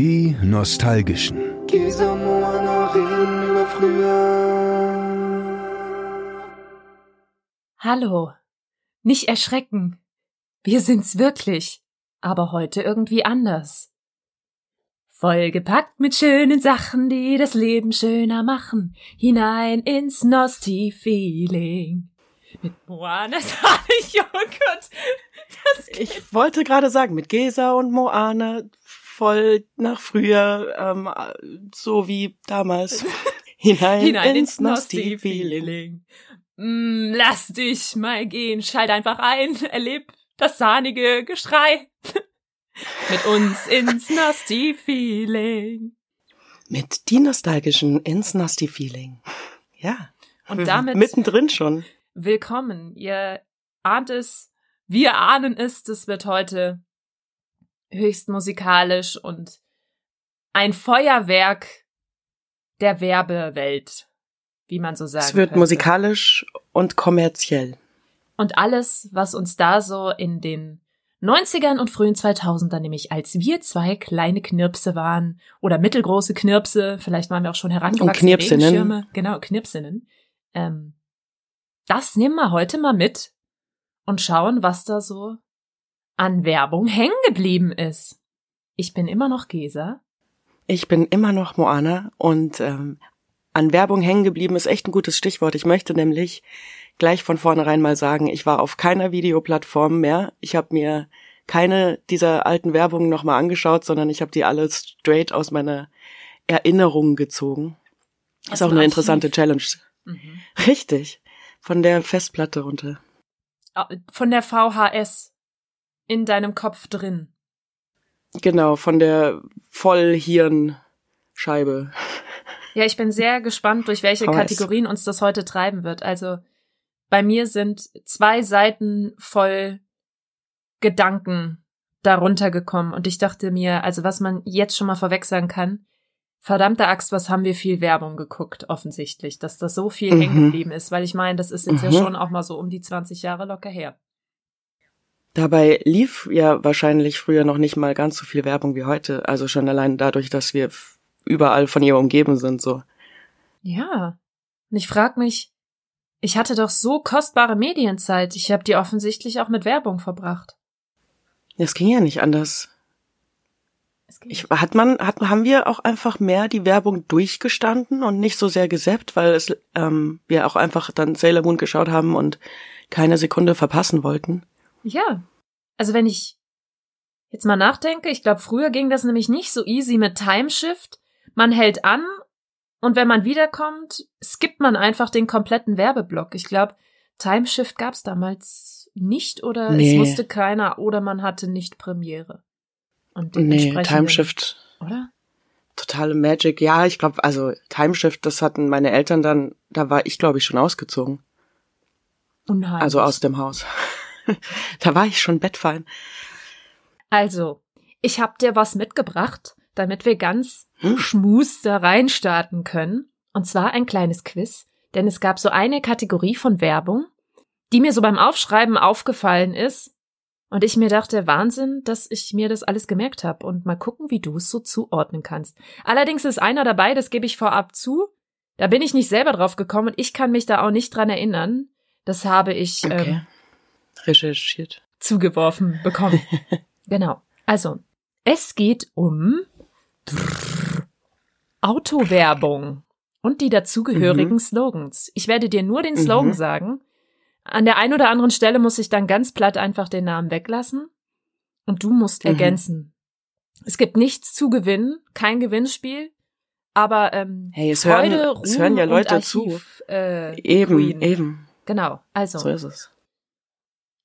Die Nostalgischen. Hallo. Nicht erschrecken. Wir sind's wirklich. Aber heute irgendwie anders. Vollgepackt mit schönen Sachen, die das Leben schöner machen. Hinein ins Nosti-Feeling. Mit Moana sag ich, oh Gott. Das Ich wollte gerade sagen, mit Gesa und Moana voll nach früher, ähm, so wie damals. Hinein, hinein ins ins Nosti-Feeling. Nosti-Feeling. Mm, lass dich mal gehen, schalt einfach ein, erleb das sahnige Geschrei. Mit uns ins Nosti-Feeling. Mit die nostalgischen ins Nosti-Feeling. Ja. Und damit Mittendrin schon. willkommen. Ihr ahnt es, wir ahnen es, das wird heute höchst musikalisch und ein Feuerwerk der Werbewelt, wie man so sagen Es wird könnte. musikalisch und kommerziell. Und alles, was uns da so in den 90ern und frühen 2000ern, nämlich als wir zwei kleine Knirpse waren oder mittelgroße Knirpse, vielleicht waren wir auch schon herangewachsene Und Knirpsinnen. Genau, Knirpsinnen, ähm, das nehmen wir heute mal mit und schauen, was da so an Werbung hängen geblieben ist. Ich bin immer noch Gesa. Ich bin immer noch Moana und ähm, an Werbung hängen geblieben ist echt ein gutes Stichwort. Ich möchte nämlich gleich von vornherein mal sagen, ich war auf keiner Videoplattform mehr. Ich habe mir keine dieser alten Werbungen nochmal angeschaut, sondern ich habe die alle straight aus meiner Erinnerung gezogen. Aus Ist auch eine interessante Challenge. Mhm. Richtig. Von der Festplatte runter. Von der VHS in deinem Kopf drin. Genau, von der Vollhirnscheibe. Ja, ich bin sehr gespannt, durch welche. Kategorien uns das heute treiben wird. Also bei mir sind zwei Seiten voll Gedanken darunter gekommen und ich dachte mir, also was man jetzt schon mal vorweg sagen kann, verdammte Axt, was haben wir viel Werbung geguckt, offensichtlich, dass das so viel Mhm. hängen geblieben ist, weil ich meine, das ist jetzt ja Mhm. schon auch mal so um die 20 Jahre locker her. Dabei lief ja wahrscheinlich früher noch nicht mal ganz so viel Werbung wie heute. Also schon allein dadurch, dass wir überall von ihr umgeben sind, so. Ja. Und ich frag mich, ich hatte doch so kostbare Medienzeit, ich habe die offensichtlich auch mit Werbung verbracht. Es ging ja nicht anders. Ich, hat man, hat, haben wir auch einfach mehr die Werbung durchgestanden und nicht so sehr gesappt, weil es, ähm, wir auch einfach dann Sailor Moon geschaut haben und keine Sekunde verpassen wollten. Ja. Also wenn ich jetzt mal nachdenke, ich glaube, früher ging das nämlich nicht so easy mit Timeshift. Man hält an und wenn man wiederkommt, skippt man einfach den kompletten Werbeblock. Ich glaube, Timeshift gab es damals nicht oder es Nee. wusste keiner oder man hatte nicht Premiere. Und Nee, dementsprechend- Timeshift, Oder? totale Magic. Ja, ich glaube, also Timeshift, das hatten meine Eltern dann, da war ich, glaube ich, schon ausgezogen. Unheimlich. Also aus dem Haus. da war ich schon bettfein. Also, ich hab dir was mitgebracht, damit wir ganz Hm. schmus da reinstarten können. Und zwar ein kleines Quiz, denn es gab so eine Kategorie von Werbung, die mir so beim Aufschreiben aufgefallen ist. Und ich mir dachte, Wahnsinn, dass ich mir das alles gemerkt habe und mal gucken, wie du es so zuordnen kannst. Allerdings ist einer dabei, das gebe ich vorab zu. Da bin ich nicht selber drauf gekommen und ich kann mich da auch nicht dran erinnern. Das habe ich ähm, Okay. Recherchiert. zugeworfen bekommen. genau. Also, es geht um Autowerbung und die dazugehörigen Mhm. Slogans. Ich werde dir nur den Slogan Mhm. sagen. An der einen oder anderen Stelle muss ich dann ganz platt einfach den Namen weglassen und du musst Mhm. ergänzen. Es gibt nichts zu gewinnen, kein Gewinnspiel, aber ähm, Hey, es Freude, hören, Ruhm es hören ja Leute und zu. Archiv, Äh, Eben, Queen. eben. Genau. Also So ist es.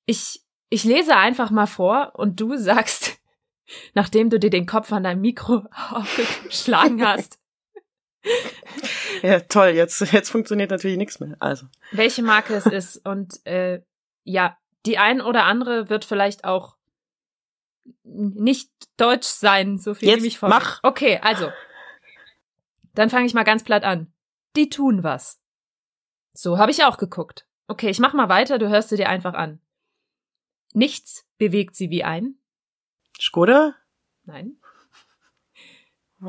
Ich, ich lese einfach mal vor und du sagst, nachdem du dir den Kopf an deinem Mikro aufgeschlagen hast, Ja, toll. Jetzt, jetzt funktioniert natürlich nichts mehr. Also. welche Marke es ist. Und äh, ja, die ein oder andere wird vielleicht auch nicht deutsch sein, so viel Jetzt nehme ich vor. mach. Okay, also. Dann fange ich mal ganz platt an. Die tun was. So habe ich auch geguckt. Okay, ich mach mal weiter, du hörst sie dir einfach an. Nichts bewegt sie wie ein. Skoda? Nein.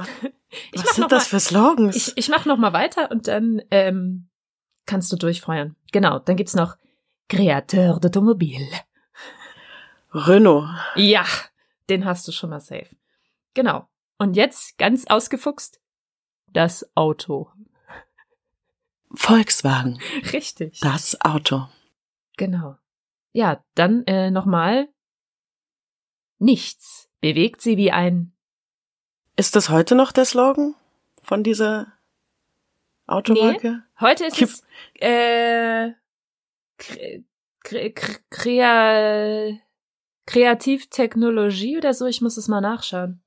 Ich Was mach sind das mal, für Slogans? ich, ich mach noch mal weiter und dann ähm, kannst du durchfeuern. Genau, dann gibt's noch Créateur d'automobile. Renault. Ja, den hast du schon mal safe. Genau. Und jetzt ganz ausgefuchst das Auto. Volkswagen. Richtig. Das Auto. Genau. Ja, dann äh, nochmal. Nichts bewegt sie wie ein. Ist das heute noch der Slogan von dieser Automarke? Heute ist Kipp- es äh, kre, kre, kre, krea, Kreativtechnologie oder so. Ich muss es mal nachschauen.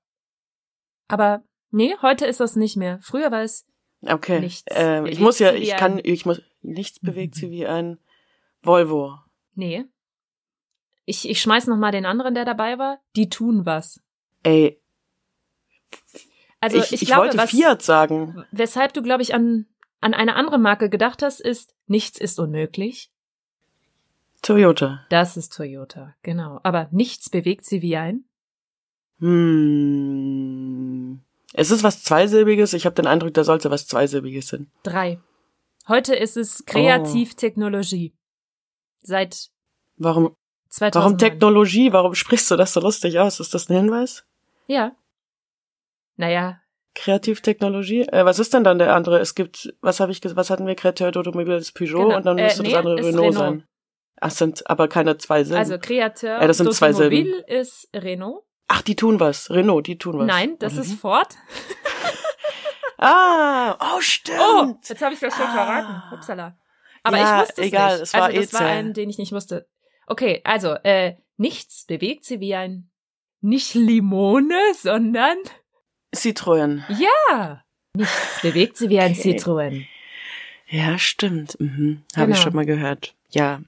Aber nee, heute ist das nicht mehr. Früher war es Okay. Nichts Ähm, ich muss ja, ich kann, ich muss, nichts bewegt sie wie ein Volvo. nee. Ich, ich schmeiß noch mal den anderen, der dabei war. Die tun was. Ey, Also ich, ich, ich, glaube, wollte was, Fiat sagen. weshalb du, glaube ich, an, an eine andere Marke gedacht hast, ist, nichts ist unmöglich. Toyota. Das ist Toyota, genau. Aber nichts bewegt sie wie ein. Hm. Es ist was Zweisilbiges. Ich habe den Eindruck, da sollte was Zweisilbiges sein. Drei. Heute ist es Kreativtechnologie. Seit Warum, 2009. warum Technologie? Warum sprichst du das so lustig aus? Ist das ein Hinweis? Ja. Naja, Kreativtechnologie? Äh, was ist denn dann der andere? Es gibt, was habe ich, was hatten wir? Créateur d'Automobile ist Peugeot Genau. und dann Äh, müsste nee, das andere Renault, Renault. sein. Ach, sind aber keine zwei Silben. also Kreateur Ja, das sind zwei Silben. d'automobile ist Renault. Ach, die tun was. Renault, die tun was. Nein, das Oder ist? Ford. Ah, oh, stimmt. Oh, jetzt habe ich das schon Ah. verraten. Upsala. Aber Ja, ich wusste es egal, nicht. es war also das war E-Zell. ein, den ich nicht wusste. Okay, also äh, nichts bewegt sie wie ein nicht Limone, sondern Citroën. ja, nichts bewegt sie wie ein Okay. Citroën. Ja, stimmt. Mhm. Habe ich Genau. schon mal gehört. Ja.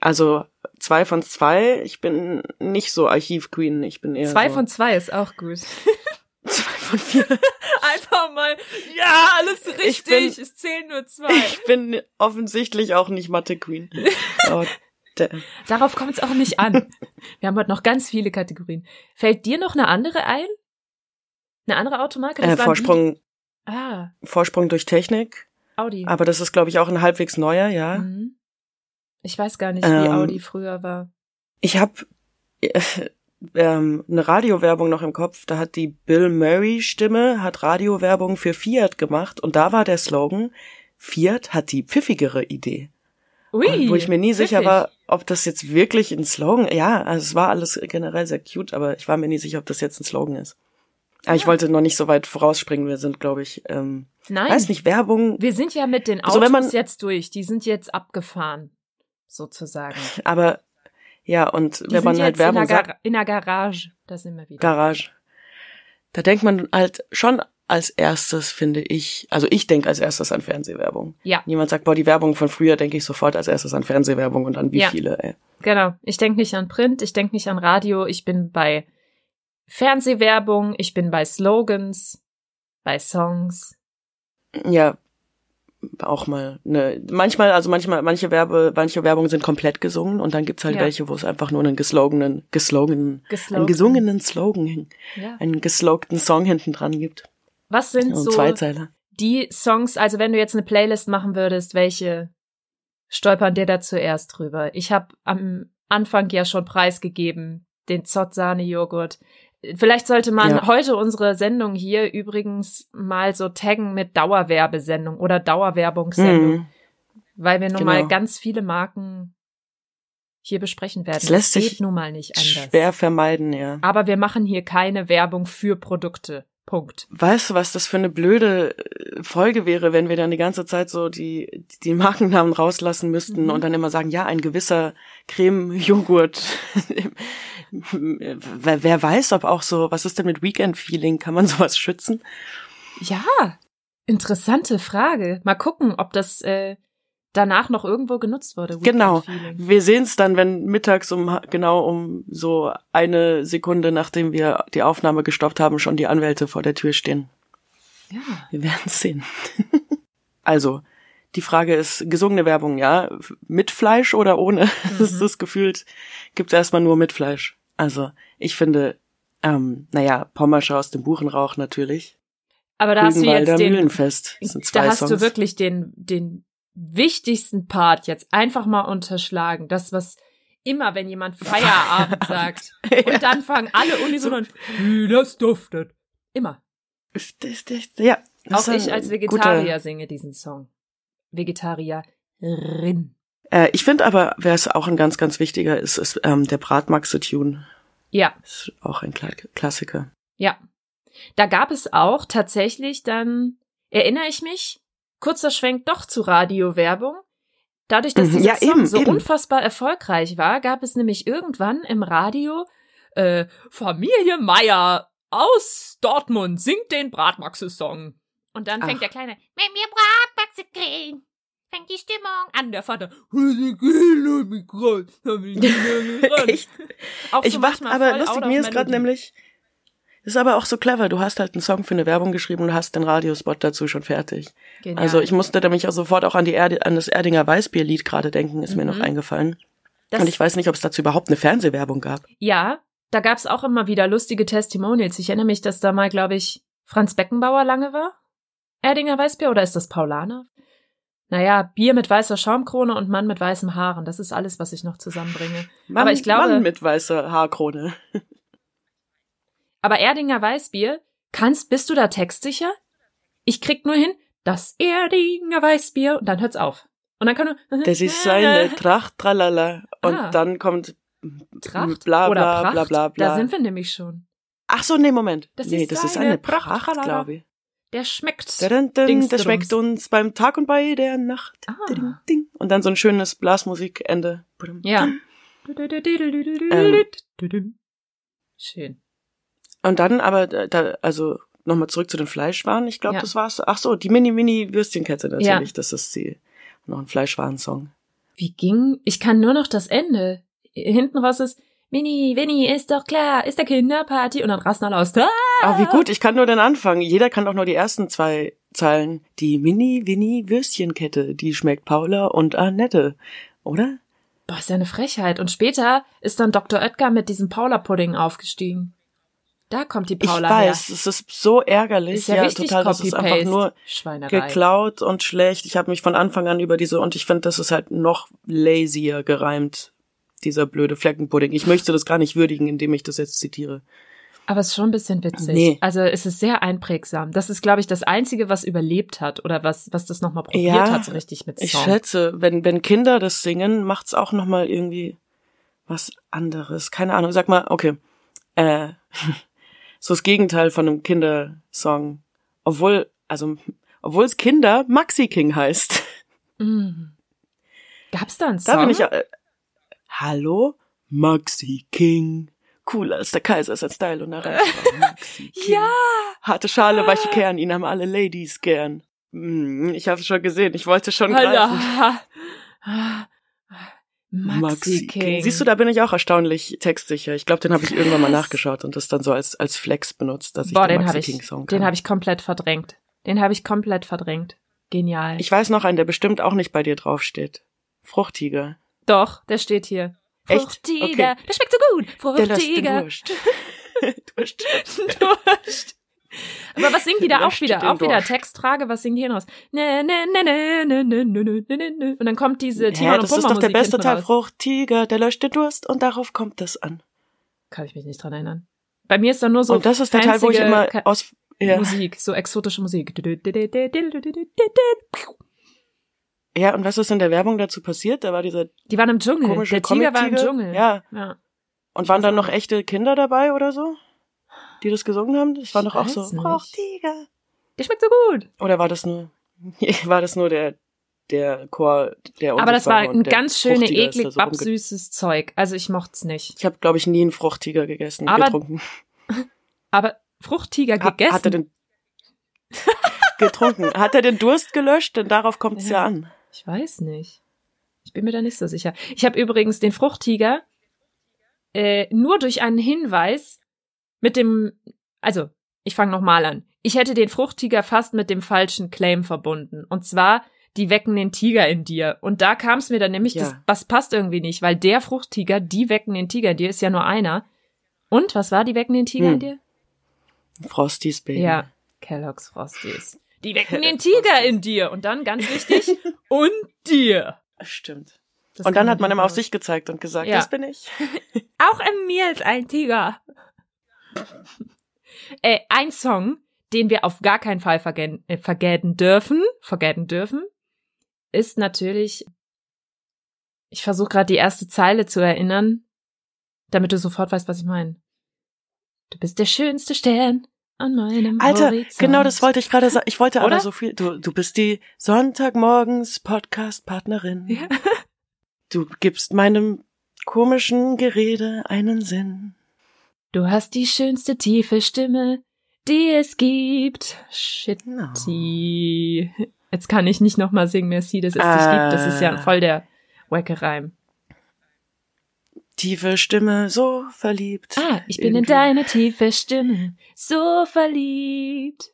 Also zwei von zwei. Ich bin nicht so Archiv-Queen. Ich bin eher Zwei so von zwei ist auch gut. zwei von vier. Einfach mal, ja, alles Ich richtig. bin- es zählen nur zwei. Ich bin offensichtlich auch nicht Mathe-Queen. Oh, damn. Darauf kommt es auch nicht an. Wir haben heute noch ganz viele Kategorien. Fällt dir noch eine andere ein? Eine andere Automarke? äh, Vorsprung, Die, ah, Vorsprung durch Technik. Audi. Aber das ist, glaube ich, auch ein halbwegs neuer, ja. Mhm. Ich weiß gar nicht, wie Ähm, Audi früher war. Ich habe äh, ähm, eine Radiowerbung noch im Kopf. Da hat die Bill Murray Stimme hat Radiowerbung für Fiat gemacht und da war der Slogan: Fiat hat die pfiffigere Idee. Ui, Und wo ich mir nie sicher pfiffig. war, ob das jetzt wirklich ein Slogan. Ja, also es war alles generell sehr cute, aber ich war mir nie sicher, ob das jetzt ein Slogan ist. Aber ich Ja. wollte noch nicht so weit vorausspringen. Wir sind, glaube ich, ähm, Nein, weiß nicht Werbung, wir sind ja mit den Autos Also wenn man- jetzt durch. Die sind jetzt abgefahren, sozusagen. aber ja und Die wenn man halt Werbung in der, sagt, in der Garage. Da sind wir wieder. Garage. Da denkt man halt schon als erstes, finde ich, also ich denke als erstes an Fernsehwerbung. Ja. Niemand sagt, boah, die Werbung von früher, denke ich sofort als erstes an Fernsehwerbung und an wie Ja. viele, ey. Genau. Ich denke nicht an Print, ich denke nicht an Radio, ich bin bei Fernsehwerbung, ich bin bei Slogans, bei Songs. Ja, auch mal ne, manchmal, also manchmal, manche Werbe, manche Werbungen sind komplett gesungen und dann gibt's halt Ja. welche, wo es einfach nur einen geslogenen, gesloganen, Geslogan. einen gesungenen Slogan, Ja. einen geslogten Song hinten dran gibt. Was sind so Zweizeiler. die Songs, also wenn du jetzt eine Playlist machen würdest, welche stolpern dir da zuerst drüber? Ich habe am Anfang ja schon preisgegeben, den Zott-Sahne-Joghurt. Vielleicht sollte man Ja. heute unsere Sendung hier übrigens mal so taggen mit Dauerwerbesendung oder Dauerwerbungssendung, Mhm. weil wir nun Genau. mal ganz viele Marken hier besprechen werden. Das lässt Das sich geht nun mal nicht anders. Schwer vermeiden, ja. Aber wir machen hier keine Werbung für Produkte. Punkt. Weißt du, was das für eine blöde äh, Folge wäre, wenn wir dann die ganze Zeit so die, die Markennamen rauslassen müssten Mhm. und dann immer sagen, ja, ein gewisser Creme-Joghurt. wer, wer weiß, ob auch so, was ist denn mit Weekend-Feeling? Kann man sowas schützen? Ja, interessante Frage. Mal gucken, ob das äh, danach noch irgendwo genutzt wurde. Genau. Wir sehen es dann, wenn mittags um genau um so eine Sekunde, nachdem wir die Aufnahme gestoppt haben, schon die Anwälte vor der Tür stehen. Ja. Wir werden es sehen. also, die Frage ist, gesungene Werbung, ja? Mit Fleisch oder ohne? Das ist das gefühlt, gibt's erstmal nur mit Fleisch. Also, ich finde, ähm, naja, Pommersche aus dem Buchenrauch natürlich. Aber da hast du jetzt den, Mühlenfest. Da hast Songs. du wirklich den, den wichtigsten Part jetzt einfach mal unterschlagen. Das, was immer, wenn jemand Feierabend sagt. Und dann fangen alle unisono an, wie das duftet. Immer. Ja, Auch ich als guter- Vegetarier singe diesen Song. Vegetarierin. Äh, ich finde aber, wer es auch ein ganz, ganz wichtiger ist, ist ähm, der Bratmaxe-Tune. Ja, Ist auch ein Kla Klassiker. ja. Da gab es auch tatsächlich dann, erinnere ich mich, kurzer Schwenk doch zu Radiowerbung. Dadurch, dass Mhm, dieser ja, Song eben, so eben. unfassbar erfolgreich war, gab es nämlich irgendwann im Radio äh, Familie Meier aus Dortmund singt den Bratmaxe-Song. Und dann fängt Ach. der Kleine, wenn wir Bratmaxe kriegen, fängt die Stimmung an. Der Vater, "Sie gehen mich grad, hab ich nicht mehr gerannt." Echt? Auch Ich so wach, aber lustig, mir ist gerade nämlich, ist aber auch so clever. Du hast halt einen Song für eine Werbung geschrieben und hast den Radiospot dazu schon fertig. Genial. Also ich musste nämlich auch sofort auch an die Erde, an das Erdinger Weißbierlied gerade denken, ist mir Mhm. noch eingefallen. Das- und ich weiß nicht, ob es dazu überhaupt eine Fernsehwerbung gab. Ja, da gab's auch immer wieder lustige Testimonials. Ich erinnere mich, dass da mal, glaube ich, Franz Beckenbauer lange war. Erdinger Weißbier oder ist das Paulaner? Naja, Bier mit weißer Schaumkrone und Mann mit weißem Haaren. Das ist alles, was ich noch zusammenbringe. Mann, Aber ich glaube- Mann mit weißer Haarkrone. Aber Erdinger Weißbier, kannst, bist du da textsicher? Ich krieg nur hin, das Erdinger Weißbier und dann hört's auf. Und dann kann du. Das ist seine Tracht, tralala. Und Ah. dann kommt Tracht bla oder bla Pracht. bla bla bla. Da sind wir nämlich schon. Ach so, nee, Moment. Das nee, ist das ist eine Pracht, Pracht, glaube ich. Der schmeckt. Dun, dun, Dingsdrums. das schmeckt uns beim Tag und bei der Nacht. Ah. Ding, ding. Und dann so ein schönes Blasmusikende. Ja. Schön. Und dann aber, da, also nochmal zurück zu den Fleischwaren. Ich glaube, Ja. das war's. Ach so, die Mini-Mini-Würstchenkette natürlich. Ja. Das ist die, noch ein Fleischwarensong. Wie ging? Ich kann nur noch das Ende. Hinten raus ist Mini, Winnie, ist doch klar, ist der Kinderparty und dann rasten alle aus. Ah! Ah, wie gut, ich kann nur den Anfang. Jeder kann doch nur die ersten zwei Zeilen. Die Mini-Winnie-Würstchenkette, die schmeckt Paula und Annette. Oder? Boah, ist ja eine Frechheit. Und später ist dann Dr. Oetker mit diesem Paula-Pudding aufgestiegen. Da kommt die Paula ich weiß, es ist so her. ärgerlich. Ist ja, richtig total. Das ist einfach nur Schweinerei. geklaut und schlecht. Ich habe mich von Anfang an über diese und ich finde, das ist halt noch lazier gereimt, dieser blöde Fleckenpudding. Ich möchte das gar nicht würdigen, indem ich das jetzt zitiere. Aber es ist schon ein bisschen witzig. Nee. Also es ist sehr einprägsam. Das ist, glaube ich, das Einzige, was überlebt hat oder was, was das nochmal probiert Ja, hat, so richtig mit Ich Song. schätze, wenn wenn Kinder das singen, macht's auch noch mal irgendwie was anderes. Keine Ahnung. Sag mal, okay, äh, so das Gegenteil von einem Kindersong, obwohl also obwohl es Kinder Maxi King heißt. Mm. Gab's da einen Da Song? bin ich äh, Hallo Maxi King. Cooler als der Kaiser ist ein Style und erreicht. Ja! Harte Schale, weiche Kern, ihn haben alle Ladies gern. Hm, ich habe schon gesehen, ich wollte schon greifen. Maxi King. Siehst du, da bin ich auch erstaunlich textsicher. Ich glaube, den habe ich irgendwann mal nachgeschaut und das dann so als als Flex benutzt, dass ich Boah, den den Maxi habe ich, King Song kann. den habe ich komplett verdrängt. Den habe ich komplett verdrängt. Genial. ich weiß noch einen, der bestimmt auch nicht bei dir draufsteht. Fruchtiger. Doch, der steht hier. Echt? Fruchtiger. Okay. Der schmeckt so gut. Der lässt den Fruchtiger. Durst. Durst. Durst. Aber was singen die da auch wieder? Auch wieder. Textfrage, was singen die hier raus? Ne, ne, ne, ne, ne, ne, ne, ne, ne, ne, ne. Und dann kommt diese Timon und das ist doch der beste Teil. raus. Fruchtiger, der löscht den Durst und darauf kommt es an. Kann ich mich nicht dran erinnern. Bei mir ist da nur so und das ist der Teil, wo ich immer aus ja, Musik, so exotische Musik. ja, und was ist in der Werbung dazu passiert? Da war dieser Die waren im Dschungel. komische Der Tiger war im. Dschungel. Ja, ja. und waren dann noch echte Kinder dabei oder so? Die das gesungen haben? Das war doch auch so. nicht. Fruchtiger. Der schmeckt so gut. Oder war das nur, war das nur der, der Chor, der Aber das war ein ganz schöne, Fruchtiger eklig, so babsüßes Zeug. Also ich mocht's nicht. Ich habe, glaube ich, nie einen Fruchtiger gegessen, Aber getrunken. Aber Fruchttiger Hat, gegessen. hat er den getrunken? Hat er den Durst gelöscht? Denn darauf kommt es ja. Ja. an. Ich weiß nicht. Ich bin mir da nicht so sicher. Ich habe übrigens den Fruchttiger äh, nur durch einen Hinweis mit dem, also ich fange nochmal an. Ich hätte den Fruchttiger fast mit dem falschen Claim verbunden. Und zwar, die wecken den Tiger in dir. Und da kam es mir dann nämlich, Ja. das, das passt irgendwie nicht, weil der Fruchttiger, die wecken den Tiger in dir, ist ja nur einer. Und was war die wecken den Tiger Hm. in dir? Frosties Baby. Ja. Kellogg's Frosties. Die wecken den Tiger in dir. Und dann, ganz wichtig, und dir. Stimmt. Das und dann hat man immer auf sich gezeigt und gesagt, Ja. das bin ich. Auch in mir ist ein Tiger. äh, ein Song, den wir auf gar keinen Fall vergessen, äh, dürfen, vergessen dürfen, ist natürlich, ich versuche gerade die erste Zeile zu erinnern, damit du sofort weißt, was ich meine. Du bist der schönste Stern an meinem Alter, Horizont. genau das wollte ich gerade sagen. Ich wollte aber so viel. Du, du bist die Sonntagmorgens Podcast-Partnerin. Ja. Du gibst meinem komischen Gerede einen Sinn. Du hast die schönste tiefe Stimme, die es gibt. Shit. No. Jetzt kann ich nicht nochmal singen, Merci, dass es dich gibt. Das ist ja Ah. voll der Wacke-Reim. Tiefe Stimme, so verliebt. Ah, ich bin in Irgendwie. deine tiefe Stimme so verliebt.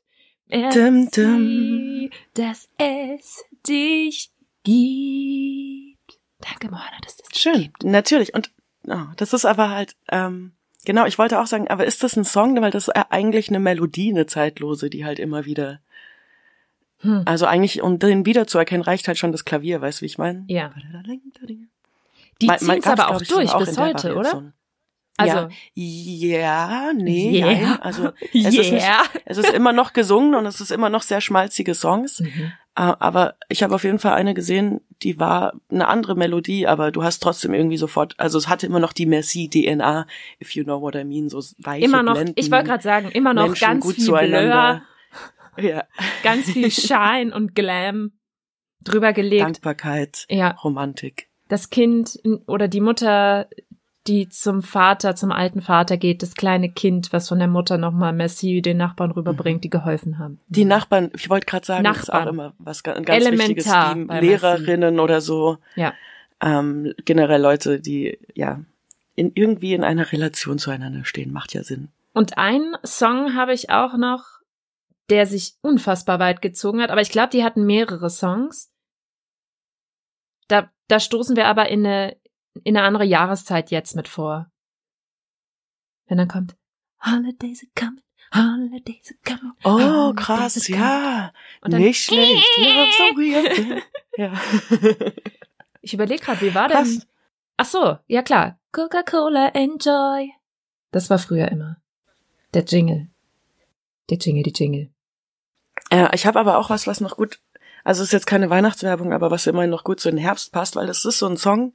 Dum. Merci, dass es dich gibt. Danke, Moana, dass es dich Schön, gibt. natürlich. Und oh, das ist aber halt, ähm, genau, ich wollte auch sagen, aber ist das ein Song? Weil das ist eigentlich eine Melodie, eine zeitlose, die halt immer wieder. Hm. Also eigentlich, um den wiederzuerkennen, reicht halt schon das Klavier, weißt du, wie ich meine? Ja. Die ziehen es aber auch durch auch bis heute, oder? Also, ja, ja, nee, Yeah. nein, also es ist, yeah. es ist immer noch gesungen und es ist immer noch sehr schmalzige Songs. Mhm. Äh, Aber ich habe auf jeden Fall eine gesehen, die war eine andere Melodie, aber du hast trotzdem irgendwie sofort, also es hatte immer noch die Merci-DNA, if you know what I mean, so weiche Immer noch, Blenden, ich wollte gerade sagen, immer noch Menschen ganz gut viel. Blur, Ja, ganz viel Shine und Glam drüber gelegt. Dankbarkeit, Ja, Romantik. das Kind oder die Mutter, die zum Vater, zum alten Vater geht, das kleine Kind, was von der Mutter nochmal Messi den Nachbarn rüberbringt, die geholfen haben. Die Nachbarn, ich wollte gerade sagen, das ist auch Nachbarn. immer was ein ganz Elementar wichtiges Team, Lehrerinnen oder so, Ja. ähm, generell Leute, die ja in, irgendwie in einer Relation zueinander stehen, macht ja Sinn. Und einen Song habe ich auch noch, der sich unfassbar weit gezogen hat, aber ich glaube, die hatten mehrere Songs. Da, da stoßen wir aber in eine, in eine andere Jahreszeit jetzt mit vor. Wenn dann kommt, Holidays are coming, holidays are coming. Oh, holidays krass, ja. Dann- Nicht schlecht. Ja, so. Ich überlege gerade, wie war denn? Krass. Ach so, ja klar. Coca-Cola, enjoy. Das war früher immer. Der Jingle. Der Jingle, die Jingle. Ja, ich habe aber auch was, was noch gut, also es ist jetzt keine Weihnachtswerbung, aber was immerhin noch gut zu den Herbst passt, weil das ist so ein Song,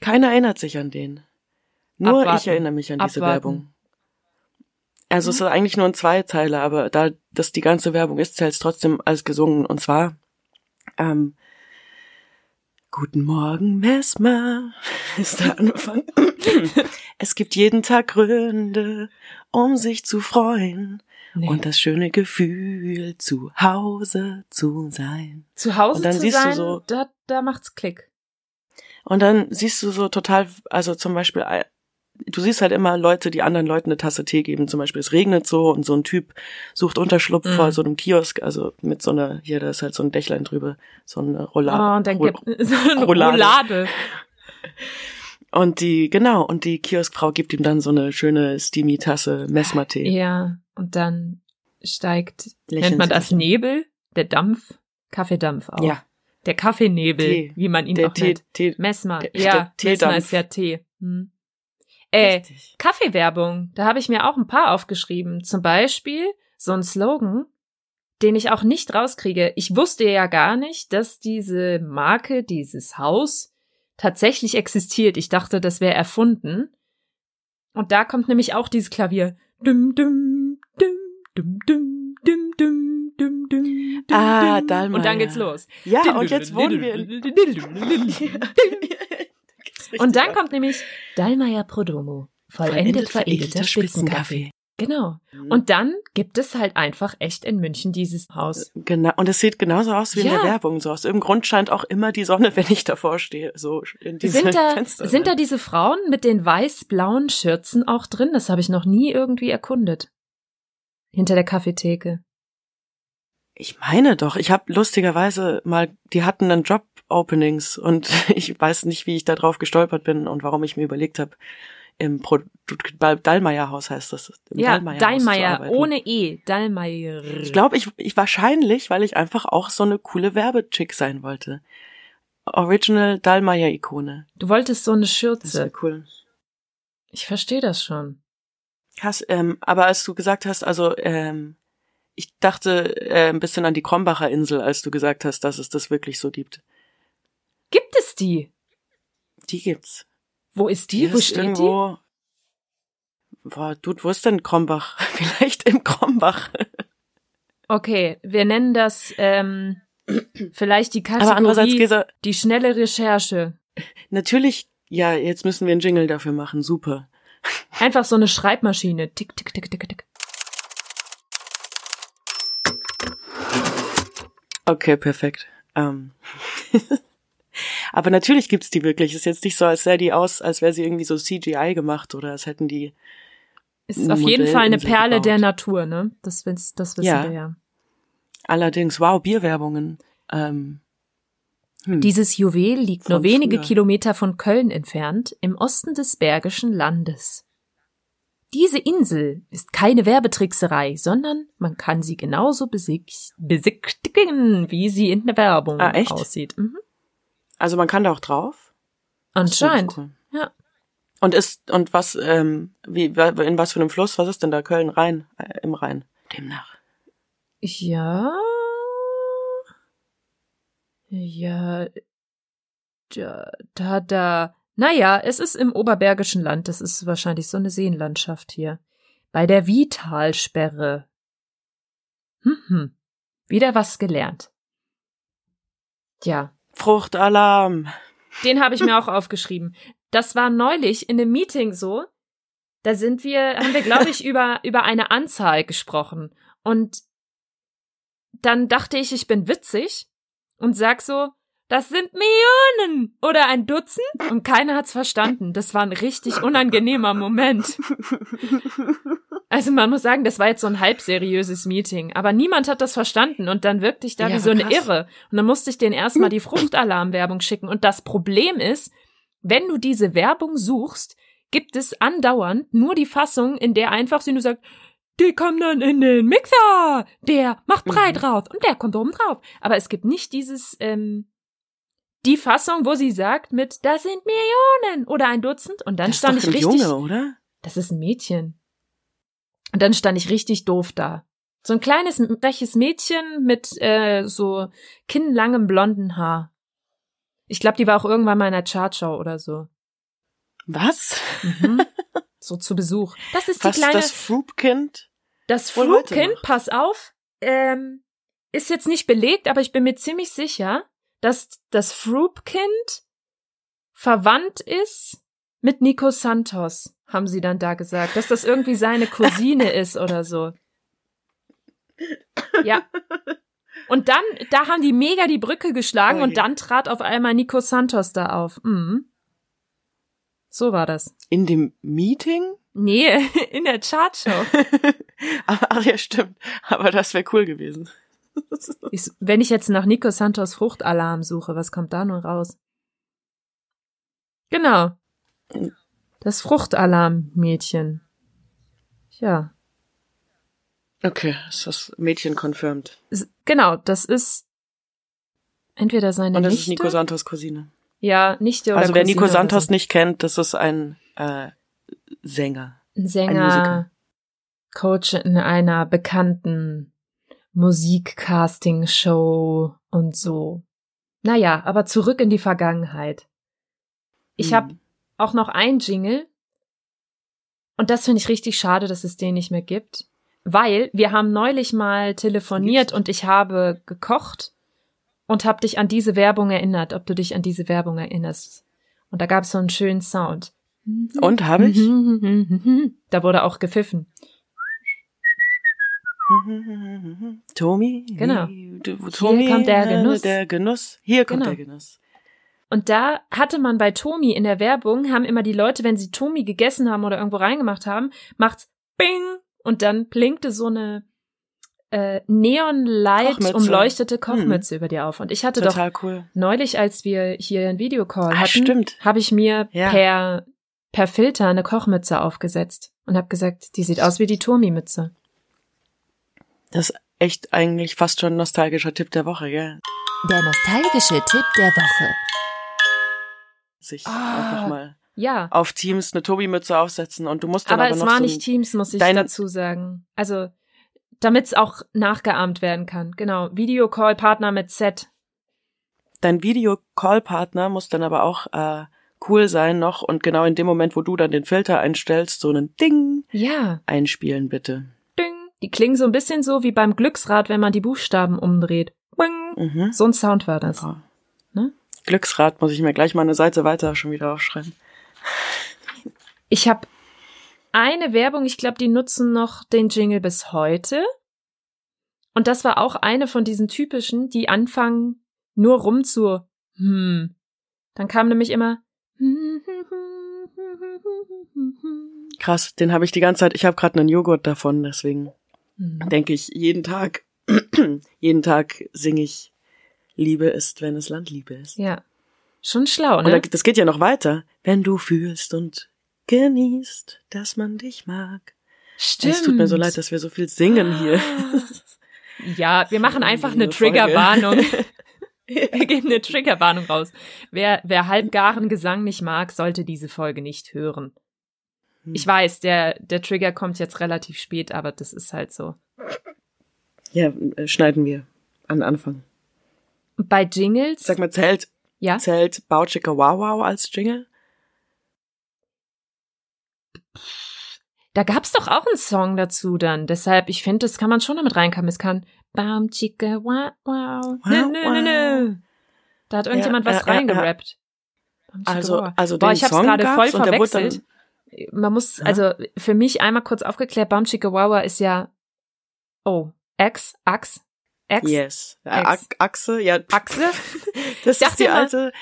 keiner erinnert sich an den. Nur Abwarten. ich erinnere mich an diese Abwarten. Werbung. Also es ist eigentlich nur ein Zweiteiler, aber da das die ganze Werbung ist, zählt es trotzdem als gesungen. Und zwar ähm, Guten Morgen, Mesmer, ist der Anfang. es gibt jeden Tag Gründe, um sich zu freuen. Nee. Und das schöne Gefühl, zu Hause zu sein. zu Hause und dann zu siehst du sein, so- da, da macht's Klick. Und dann siehst du so total, also zum Beispiel, äh, du siehst halt immer Leute, die anderen Leuten eine Tasse Tee geben. Zum Beispiel, es regnet so und so ein Typ sucht Unterschlupf Mhm. vor so einem Kiosk, also mit so einer, hier, da ist halt so ein Dächlein drüber, so eine Oh, Rollade. und dann Roll- gibt so eine Roulade. Roulade. Und die, genau, und die Kioskfrau gibt ihm dann so eine schöne Steamy-Tasse Messmer-Tee. Ja, und dann steigt, Lächeln nennt man das. Nebel? Der Dampf? Kaffeedampf auch. Ja. Der Kaffeenebel, Tee. wie man ihn Der auch Tee, nennt. Tee, Messmer. der- ja, der Teedampf. Messmer ist ja Tee. Hm. Äh, Richtig. Kaffeewerbung, da habe ich mir auch ein paar aufgeschrieben. Zum Beispiel so ein Slogan, den ich auch nicht rauskriege. Ich wusste ja gar nicht, dass diese Marke, dieses Haus tatsächlich existiert. Ich dachte, das wäre erfunden. Und da kommt nämlich auch dieses Klavier. Dum, dum, dum, dum, dum, dum, dum, dum, dum, Ah, dum. Dallmayr. Und dann geht's los. Ja, und jetzt wohnen wir in, Und dann kommt nämlich Dallmayr Prodomo. Vollendet veredelter Spitzenkaffee. Genau. Mhm. Und dann gibt es halt einfach echt in München dieses Haus. Genau, und es sieht genauso aus wie in Ja. der Werbung. So aus irgendeinem Grund scheint auch immer die Sonne, wenn ich davor stehe. So in diesem Sind da, Fenster. sind da diese Frauen mit den weiß-blauen Schürzen auch drin? Das habe ich noch nie irgendwie erkundet. Hinter der Kaffeetheke. Ich meine doch, ich habe lustigerweise mal, die hatten dann Job-Openings und ich weiß nicht, wie ich da drauf gestolpert bin und warum ich mir überlegt habe, im Pro Dallmayr-Haus heißt das. Im Ja, Dallmayr, ohne E. Dallmayr. Ich glaube, ich, ich wahrscheinlich, weil ich einfach auch so eine coole Werbechick sein wollte. Original Dallmayr-Ikone. Du wolltest so eine Das Schürze. wäre cool. Ich verstehe das schon. Krass, ähm, aber als du gesagt hast, also ähm, ich dachte äh, ein bisschen an die Krombacher Insel, als du gesagt hast, dass es das wirklich so gibt. Gibt es die? Die gibt's. Wo ist die? Wo ist steht die? irgendwo. Boah, Dude, wo ist denn Krombach? Vielleicht im Krombach. Okay, wir nennen das ähm, vielleicht die Aber andererseits, Kategorie Gesa, die schnelle Recherche. natürlich, ja, jetzt müssen wir einen Jingle dafür machen. Super. Einfach so eine Schreibmaschine. Tick, tick, tick, tick, tick. Okay, perfekt. Ähm. Aber natürlich gibt's die wirklich. Ist jetzt nicht so, als sähe die aus, als wäre sie irgendwie so CGI gemacht oder als hätten die. Ist auf jeden Fall eine Perle gebaut. der Natur, ne? Das, das wissen Ja. wir ja. Allerdings, wow, Bierwerbungen. Ähm. Hm. Dieses Juwel liegt Von nur wenige früher. Kilometer von Köln entfernt, im Osten des Bergischen Landes. Diese Insel ist keine Werbetrickserei, sondern man kann sie genauso besicht- besichtigen, wie sie in der Werbung Ah, echt? aussieht. Mhm. Also man kann da auch drauf. Anscheinend. Cool. Ja. Und ist und was ähm, wie in was für einem Fluss? Was ist denn da Köln Rhein äh, im Rhein? Demnach. Ja. Ja. Da, da, da. Naja, es ist im Oberbergischen Land. Das ist wahrscheinlich so eine Seenlandschaft hier. Bei der Vitalsperre. Hm, hm. Wieder was gelernt. Ja, Fruchtalarm. den habe ich mir auch aufgeschrieben. Das war neulich in einem Meeting so. Da sind wir, haben wir, glaube ich, über, über eine Anzahl gesprochen. Und dann dachte ich, ich bin witzig und sag so, das sind Millionen oder ein Dutzend und keiner hat's verstanden. Das war ein richtig unangenehmer Moment. Also man muss sagen, das war jetzt so ein halbseriöses Meeting, aber niemand hat das verstanden und dann wirkte ich da Ja, wie so eine krass. Irre. Und dann musste ich denen erstmal die Fruchtalarmwerbung schicken. Und das Problem ist, wenn du diese Werbung suchst, gibt es andauernd nur die Fassung, in der einfach sie nur sagt, die kommen dann in den Mixer, der macht breit Mhm. drauf und der kommt oben drauf. Aber es gibt nicht dieses, ähm, die Fassung, wo sie sagt mit, das sind Millionen oder ein Dutzend und dann das stand ist ich doch ein richtig, Junge, oder? das ist ein Mädchen. Und dann stand ich richtig doof da. So ein kleines, freches Mädchen mit äh, so kinnlangem blonden Haar. Ich glaube, die war auch irgendwann mal in einer Chartshow oder so. Was? Mhm. so zu Besuch. Das ist die Was kleine, das Fruitkind? das noch? pass auf, ähm, ist jetzt nicht belegt, aber ich bin mir ziemlich sicher, dass das Fruitkind verwandt ist mit Nico Santos, haben sie dann da gesagt, dass das irgendwie seine Cousine ist oder so. Ja. Und dann, da haben die mega die Brücke geschlagen Oh und dann trat auf einmal Nico Santos da auf. Mhm. So war das. In dem Meeting? Nee, in der Chartshow. Ach ja, stimmt. Aber das wäre cool gewesen. Ich, wenn ich jetzt nach Nico Santos Fruchtalarm suche, was kommt da nun raus? Genau. Das Fruchtalarm-Mädchen. Ja. Okay, ist das Mädchen confirmed. Genau, das ist entweder seine Und das Nichte. ist Nico Santos Cousine. ja, Nichte oder Also wer Cousine Nico Santos so. nicht kennt, das ist ein äh, Sänger. Ein Ein Sänger, Musiker. Coach in einer bekannten Musikcasting-Show und so. Naja, aber zurück in die Vergangenheit. Ich Hm. habe auch noch ein Jingle. Und das finde ich richtig schade, dass es den nicht mehr gibt. Weil wir haben neulich mal telefoniert Gibt's? und ich habe gekocht und habe dich an diese Werbung erinnert, ob du dich an diese Werbung erinnerst. Und da gab es so einen schönen Sound. Und habe ich? Da wurde auch gepfiffen. Tommy? Genau. Tommy, kommt der äh, Genuss. Der Genuss. Hier kommt Genau. der Genuss. Und da hatte man bei Tomi in der Werbung, haben immer die Leute, wenn sie Tomi gegessen haben oder irgendwo reingemacht haben, macht's Bing und dann blinkte so eine äh, Neon-Light Kochmütze. umleuchtete Kochmütze über dir auf. Und ich hatte doch Total cool. neulich, als wir hier einen Videocall Ah, hatten, habe ich mir Ja. per per Filter eine Kochmütze aufgesetzt und habe gesagt, die sieht aus wie die Turmi-Mütze. Das ist echt eigentlich fast schon ein nostalgischer Tipp der Woche, gell? Der nostalgische Tipp der Woche. Sich Ah, einfach mal Ja, auf Teams eine Tobi-Mütze aufsetzen und du musst dann aber, aber, es noch war so nicht Teams, muss ich dazu sagen. Also, damit es auch nachgeahmt werden kann. Genau, Videocall-Partner mit Set. dein Video-Call-Partner muss dann aber auch äh, cool sein noch und genau in dem Moment, wo du dann den Filter einstellst, so einen Ding Ja, einspielen bitte. Die klingen so ein bisschen so wie beim Glücksrad, wenn man die Buchstaben umdreht. Bing. Mhm. So ein Sound war das. Ja. Ne? Glücksrad muss ich mir gleich mal eine Seite weiter schon wieder aufschreiben. Ich habe eine Werbung, ich glaube, die nutzen noch den Jingle bis heute. Und das war auch eine von diesen typischen, die anfangen nur rum zu hm. Dann kam nämlich immer Krass, den habe ich die ganze Zeit. Ich habe gerade einen Joghurt davon, deswegen Hm. denke ich jeden Tag, jeden Tag singe ich Liebe ist, wenn es Landliebe ist. Ja. Schon schlau, Und ne? da, das geht ja noch weiter. Wenn du fühlst und genießt, dass man dich mag. Stimmt. Es tut mir so leid, dass wir so viel singen hier. Ja, wir machen einfach eine. Triggerwarnung. Wir geben eine Triggerwarnung raus. Wer, wer halbgaren Gesang nicht mag, sollte diese Folge nicht hören. Hm. Ich weiß, der, der Trigger kommt jetzt relativ spät, aber das ist halt so. Ja, äh, schneiden wir an Anfang. Bei Jingles, Sag mal, zählt, ja, zählt Bauchicka Wow Wow als Jingle? da gab's doch auch einen Song dazu dann. Deshalb, ich finde, das kann man schon damit reinkommen. Es kann Bam Chica Wow Wow. Nö, nö, nö, nö. Da hat irgendjemand Ja, was ja, ja, reingerappt. Chicka, Also, also Boah, den ich hab's Song gerade voll verwechselt. Man muss, Ja. also für mich einmal kurz aufgeklärt, Bam Chicka Wawa ist ja, oh, X, Ax, X, yes. Ex. Ach- Achse, ja. Achse. Das ist die alte,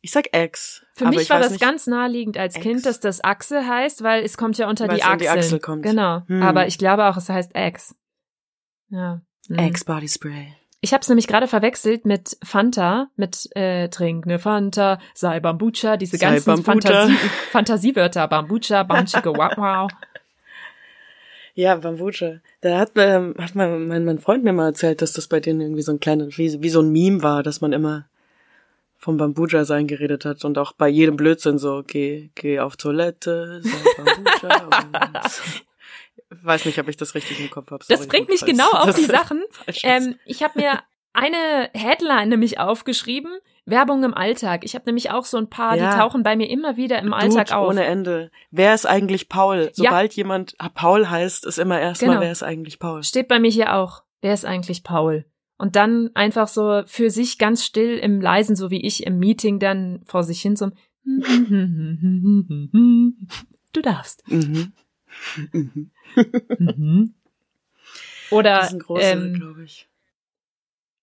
ich sag Ex. Für mich ich war das nicht, ganz naheliegend als Ex. Kind, dass das Achse heißt, weil es kommt ja unter Weil die es an die. Achsel kommt. Genau. Hm. Aber ich glaube auch, es heißt X. Ja. Hm. Ex Body Spray. Ich habe es nämlich gerade verwechselt mit Fanta, mit äh, Trink ne Fanta, sei Bambucha, diese Sei ganzen. Fantasie Fantasiewörter, Bambucha, Bamchike, wow, wow. Ja, Bambucha. Da hat, ähm, hat mein, mein, mein Freund mir mal erzählt, dass das bei denen irgendwie so ein kleines, wie, wie so ein Meme war, dass man immer vom Bambucha sein geredet hat und auch bei jedem Blödsinn so, geh, geh auf Toilette, sei Bambucha. weiß nicht, ob ich das richtig im Kopf habe. Das bringt mich genau auf die Sachen. Ähm, ich habe mir eine Headline nämlich aufgeschrieben, Werbung im Alltag. Ich habe nämlich auch so ein paar, Ja. die tauchen bei mir immer wieder im Alltag Dude, auf. ohne Ende. Wer ist eigentlich Paul? Sobald jemand Paul heißt, ist immer erstmal, Genau. wer ist eigentlich Paul? Steht bei mir hier auch. Wer ist eigentlich Paul? Und dann einfach so für sich ganz still im Leisen, so wie ich im Meeting dann vor sich hin so Du darfst. Mhm. Mhm. Mhm. Oder Das ist ein großer, ähm, glaube ich.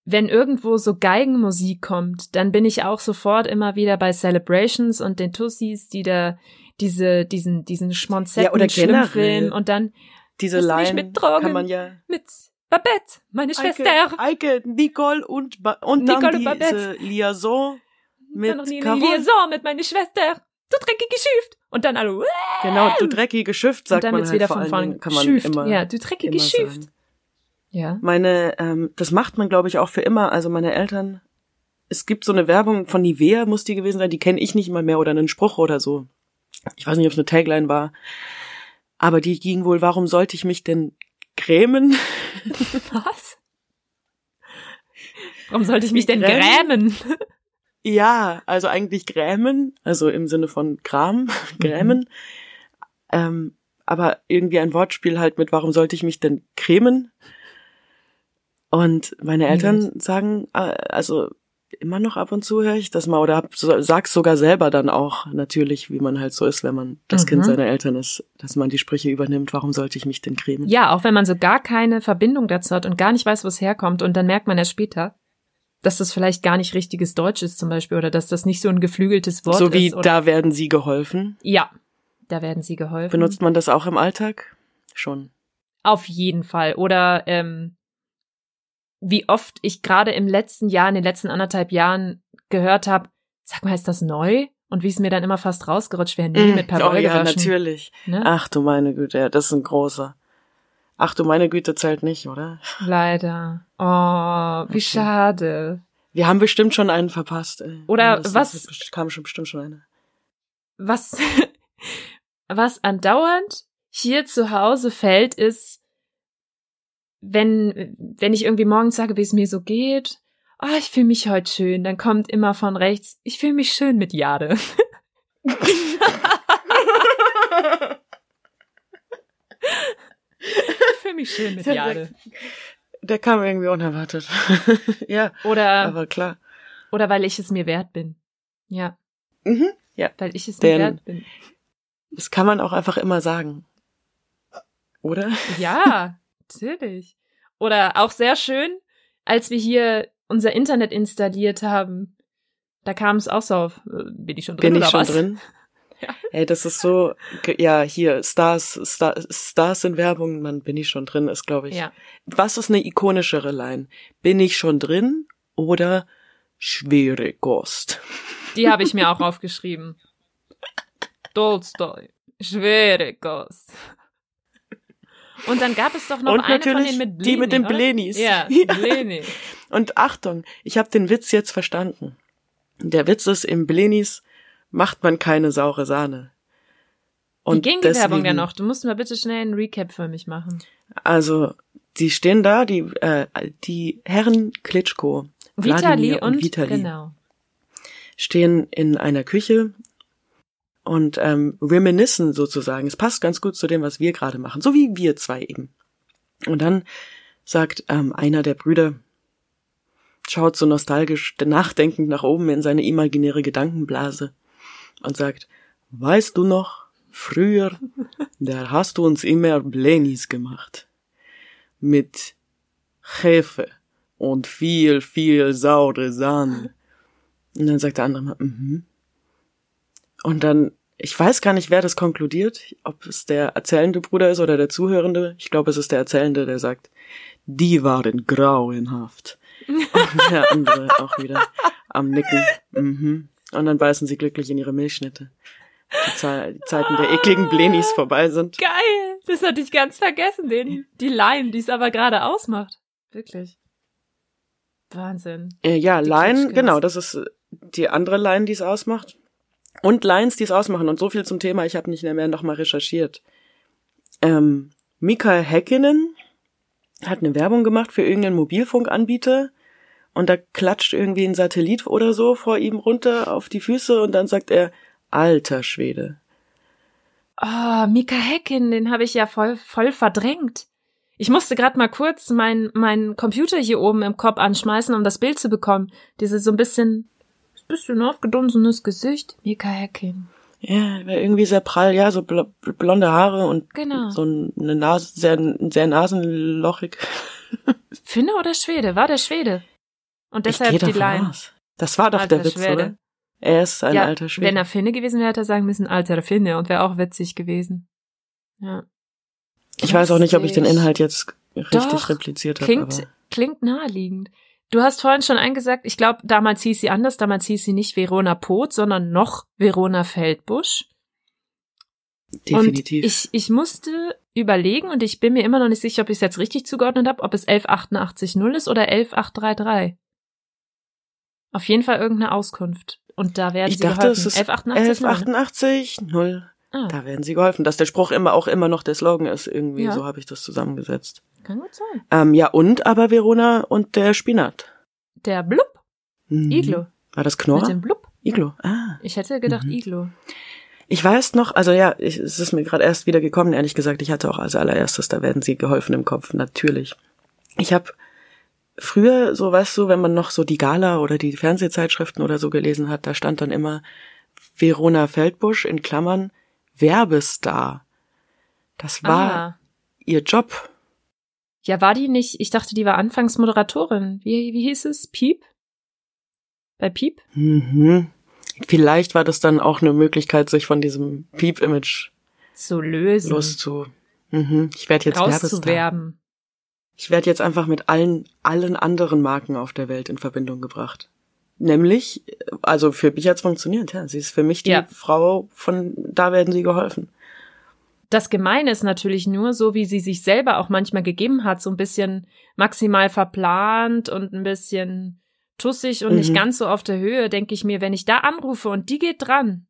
wenn irgendwo so Geigenmusik kommt, dann bin ich auch sofort immer wieder bei Celebrations und den Tussis, die da diese, diesen, diesen Schmonzetten, Ja, oder generell. Und dann Diese Line mittragen? kann man ja mit Babette, meine Schwester. Eike, Eike Nicole und, ba und Nicole dann und diese Liaison mit Carol. Liaison mit meiner Schwester. Du dreckige Schüft. Und dann alle, Genau, du dreckige Schift, sagt und dann man halt wieder vor von vorne kann man Schüft. immer, ja, du dreckige Schüft. sagen. Ja. Meine, ähm, das macht man, glaube ich, auch für immer. Also meine Eltern, es gibt so eine Werbung von Nivea, muss die gewesen sein, die kenne ich nicht mal mehr oder einen Spruch oder so. Ich weiß nicht, ob es eine Tagline war. Aber die ging wohl, warum sollte ich mich denn cremen? Was? Warum sollte ich mich denn Grämen? grämen? Ja, also eigentlich grämen, also im Sinne von Kram, grämen. Ähm, aber irgendwie ein Wortspiel halt mit, warum sollte ich mich denn cremen? Und meine Eltern sagen, äh, also immer noch ab und zu höre ich das mal oder hab, sag's sogar selber dann auch natürlich, wie man halt so ist, wenn man das Mhm. Kind seiner Eltern ist, dass man die Sprüche übernimmt, warum sollte ich mich denn cremen? Ja, auch wenn man so gar keine Verbindung dazu hat und gar nicht weiß, wo es herkommt und dann merkt man erst später, dass das vielleicht gar nicht richtiges Deutsch ist zum Beispiel oder dass das nicht so ein geflügeltes Wort so wie ist. Da werden sie geholfen. ja, da werden sie geholfen. Benutzt man das auch im Alltag? Schon. Auf jeden Fall. Oder ähm, wie oft ich gerade im letzten Jahr, in den letzten anderthalb Jahren gehört habe, sag mal, ist das neu? Und wie es mir dann immer fast rausgerutscht wäre, nie mit Parole oh, ja, gewaschen. natürlich. Ne? Ach du meine Güte, ja, das ist ein großer. Ach du meine Güte zählt nicht, oder? Leider. Oh, wie Okay. schade. Wir haben bestimmt schon einen verpasst. Ey. Oder Das- was- das kam schon bestimmt schon einer. Was, was andauernd hier zu Hause fällt, ist, wenn, wenn ich irgendwie morgens sage, wie es mir so geht, oh, ich fühle mich heute schön, dann kommt immer von rechts, ich fühle mich schön mit Jade. ich fühle mich schön mit Jade. Der kam irgendwie unerwartet. ja, Oder, aber klar. oder weil ich es mir wert bin. Ja, Mhm. weil ich es Denn- mir wert bin. Das kann man auch einfach immer sagen. Oder? Ja, natürlich. Oder auch sehr schön, als wir hier unser Internet installiert haben. Da kam es auch so auf, äh, bin ich schon drin Bin oder ich schon was? drin? Ja. Ey, das ist so, ja, hier, Stars, Star, Stars in Werbung, man bin ich schon drin, ist, glaube ich. Ja. Was ist eine ikonischere Line? Bin ich schon drin oder schwere Kost? Die habe ich mir auch aufgeschrieben. Tolstoi. Schwere Kost. Und dann gab es doch noch Und eine von denen mit die mit den oder? Blenis. Ja, Ja. Bleni. Und Achtung, ich habe den Witz jetzt verstanden. Der Witz ist, im Blenis macht man keine saure Sahne. Wie ging die Werbung deswegen- denn noch? Du musst mal bitte schnell einen Recap für mich machen. Also, die stehen da, die, äh, die Herren Klitschko, Vitali Wladimir und, Vitali, genau. stehen in einer Küche und ähm, reminiscen sozusagen. Es passt ganz gut zu dem, was wir gerade machen, so wie wir zwei eben. Und dann sagt ähm, einer der Brüder, schaut so nostalgisch nachdenkend nach oben in seine imaginäre Gedankenblase und sagt, weißt du noch, früher, da hast du uns immer Blenis gemacht. Mit Hefe und viel, viel saure Sahne. Und dann sagt der andere mal, mhm. Und dann, ich weiß gar nicht, wer das konkludiert, ob es der erzählende Bruder ist oder der Zuhörende. Ich glaube, es ist der Erzählende, der sagt, die waren grauenhaft. Und der andere auch wieder am Nicken. Mhm. Und dann beißen sie glücklich in ihre Milchschnitte. Die, Ze die Zeiten der ekligen Blenis vorbei sind. Geil! Das hatte ich ganz vergessen, den, die Line, die es aber gerade ausmacht. Wirklich. Wahnsinn. Äh, ja, Die Line, genau, das ist äh, die andere Line, die es ausmacht. Und Lines, die es ausmachen. Und so viel zum Thema, ich habe nicht mehr nochmal recherchiert. Ähm, Mika Häkkinen hat eine Werbung gemacht für irgendeinen Mobilfunkanbieter und da klatscht irgendwie ein Satellit oder so vor ihm runter auf die Füße und dann sagt er, alter Schwede. Oh, Mika Häkkinen, den habe ich ja voll, voll verdrängt. Ich musste gerade mal kurz meinen mein Computer hier oben im Kopf anschmeißen, um das Bild zu bekommen. Diese so ein bisschen, bisschen aufgedunsenes Gesicht. Mika Häkkinen. Ja, war irgendwie sehr prall, ja, so bl blonde Haare und Genau. so eine Nase, sehr, sehr nasenlochig. Finne oder Schwede? War der Schwede. Und deshalb die Line. aus. Das war doch Alter der Witz, Schwede. oder? Er ist ein ja, alter Schwede. wenn er Finne gewesen wäre, hätte er sagen müssen, alter Finne und wäre auch witzig gewesen. Ja. ich weiß auch nicht, ob ich den. Inhalt jetzt richtig Doch, repliziert habe. Klingt, Aber klingt naheliegend. Du hast vorhin schon eingesagt, ich glaube, damals hieß sie anders, damals hieß sie nicht Verona Poth, sondern noch Verona Feldbusch. definitiv. Und ich, ich musste überlegen und ich bin mir immer noch nicht sicher, ob ich es jetzt richtig zugeordnet habe, ob es 11880 ist oder 11833. Auf jeden Fall irgendeine Auskunft. Und da werden Ich sie dachte, geholfen. es ist 1188 ne? 1188, 0. Ah, Da werden sie geholfen. Dass der Spruch immer auch immer noch der Slogan ist, irgendwie, Ja. so habe ich das zusammengesetzt. kann gut sein. Ähm, ja, und aber Verona und der Spinat. Der Blub, Mhm. Iglo. War das Mit Knorr? dem Blub. Iglo. Ah. Ich hätte gedacht Mhm. Iglo. Ich weiß noch, also ja, ich, es ist mir gerade erst wieder gekommen, ehrlich gesagt, ich hatte auch als allererstes, da werden sie geholfen im Kopf, natürlich. Ich habe früher, so weißt du, wenn man noch so die Gala oder die Fernsehzeitschriften oder so gelesen hat, da stand dann immer Verona Feldbusch in Klammern Werbestar. Das war ah. ihr Job. Ja, war die nicht, ich dachte, die war anfangs Moderatorin. Wie, wie hieß es? Piep? Bei Piep? Mhm. Vielleicht war das dann auch eine Möglichkeit, sich von diesem Piep-Image Zu lösen. loszu. Mhm. Ich werde jetzt Werbestar. rauszuwerben. Ich werde jetzt einfach mit allen, allen anderen Marken auf der Welt in Verbindung gebracht. Nämlich, also für mich hat's funktioniert, ja. Sie ist für mich die Ja. Frau von da werden sie geholfen. Das Gemeine ist natürlich nur, so wie sie sich selber auch manchmal gegeben hat, so ein bisschen maximal verplant und ein bisschen tussig und nicht Mhm. ganz so auf der Höhe, denke ich mir, wenn ich da anrufe und die geht dran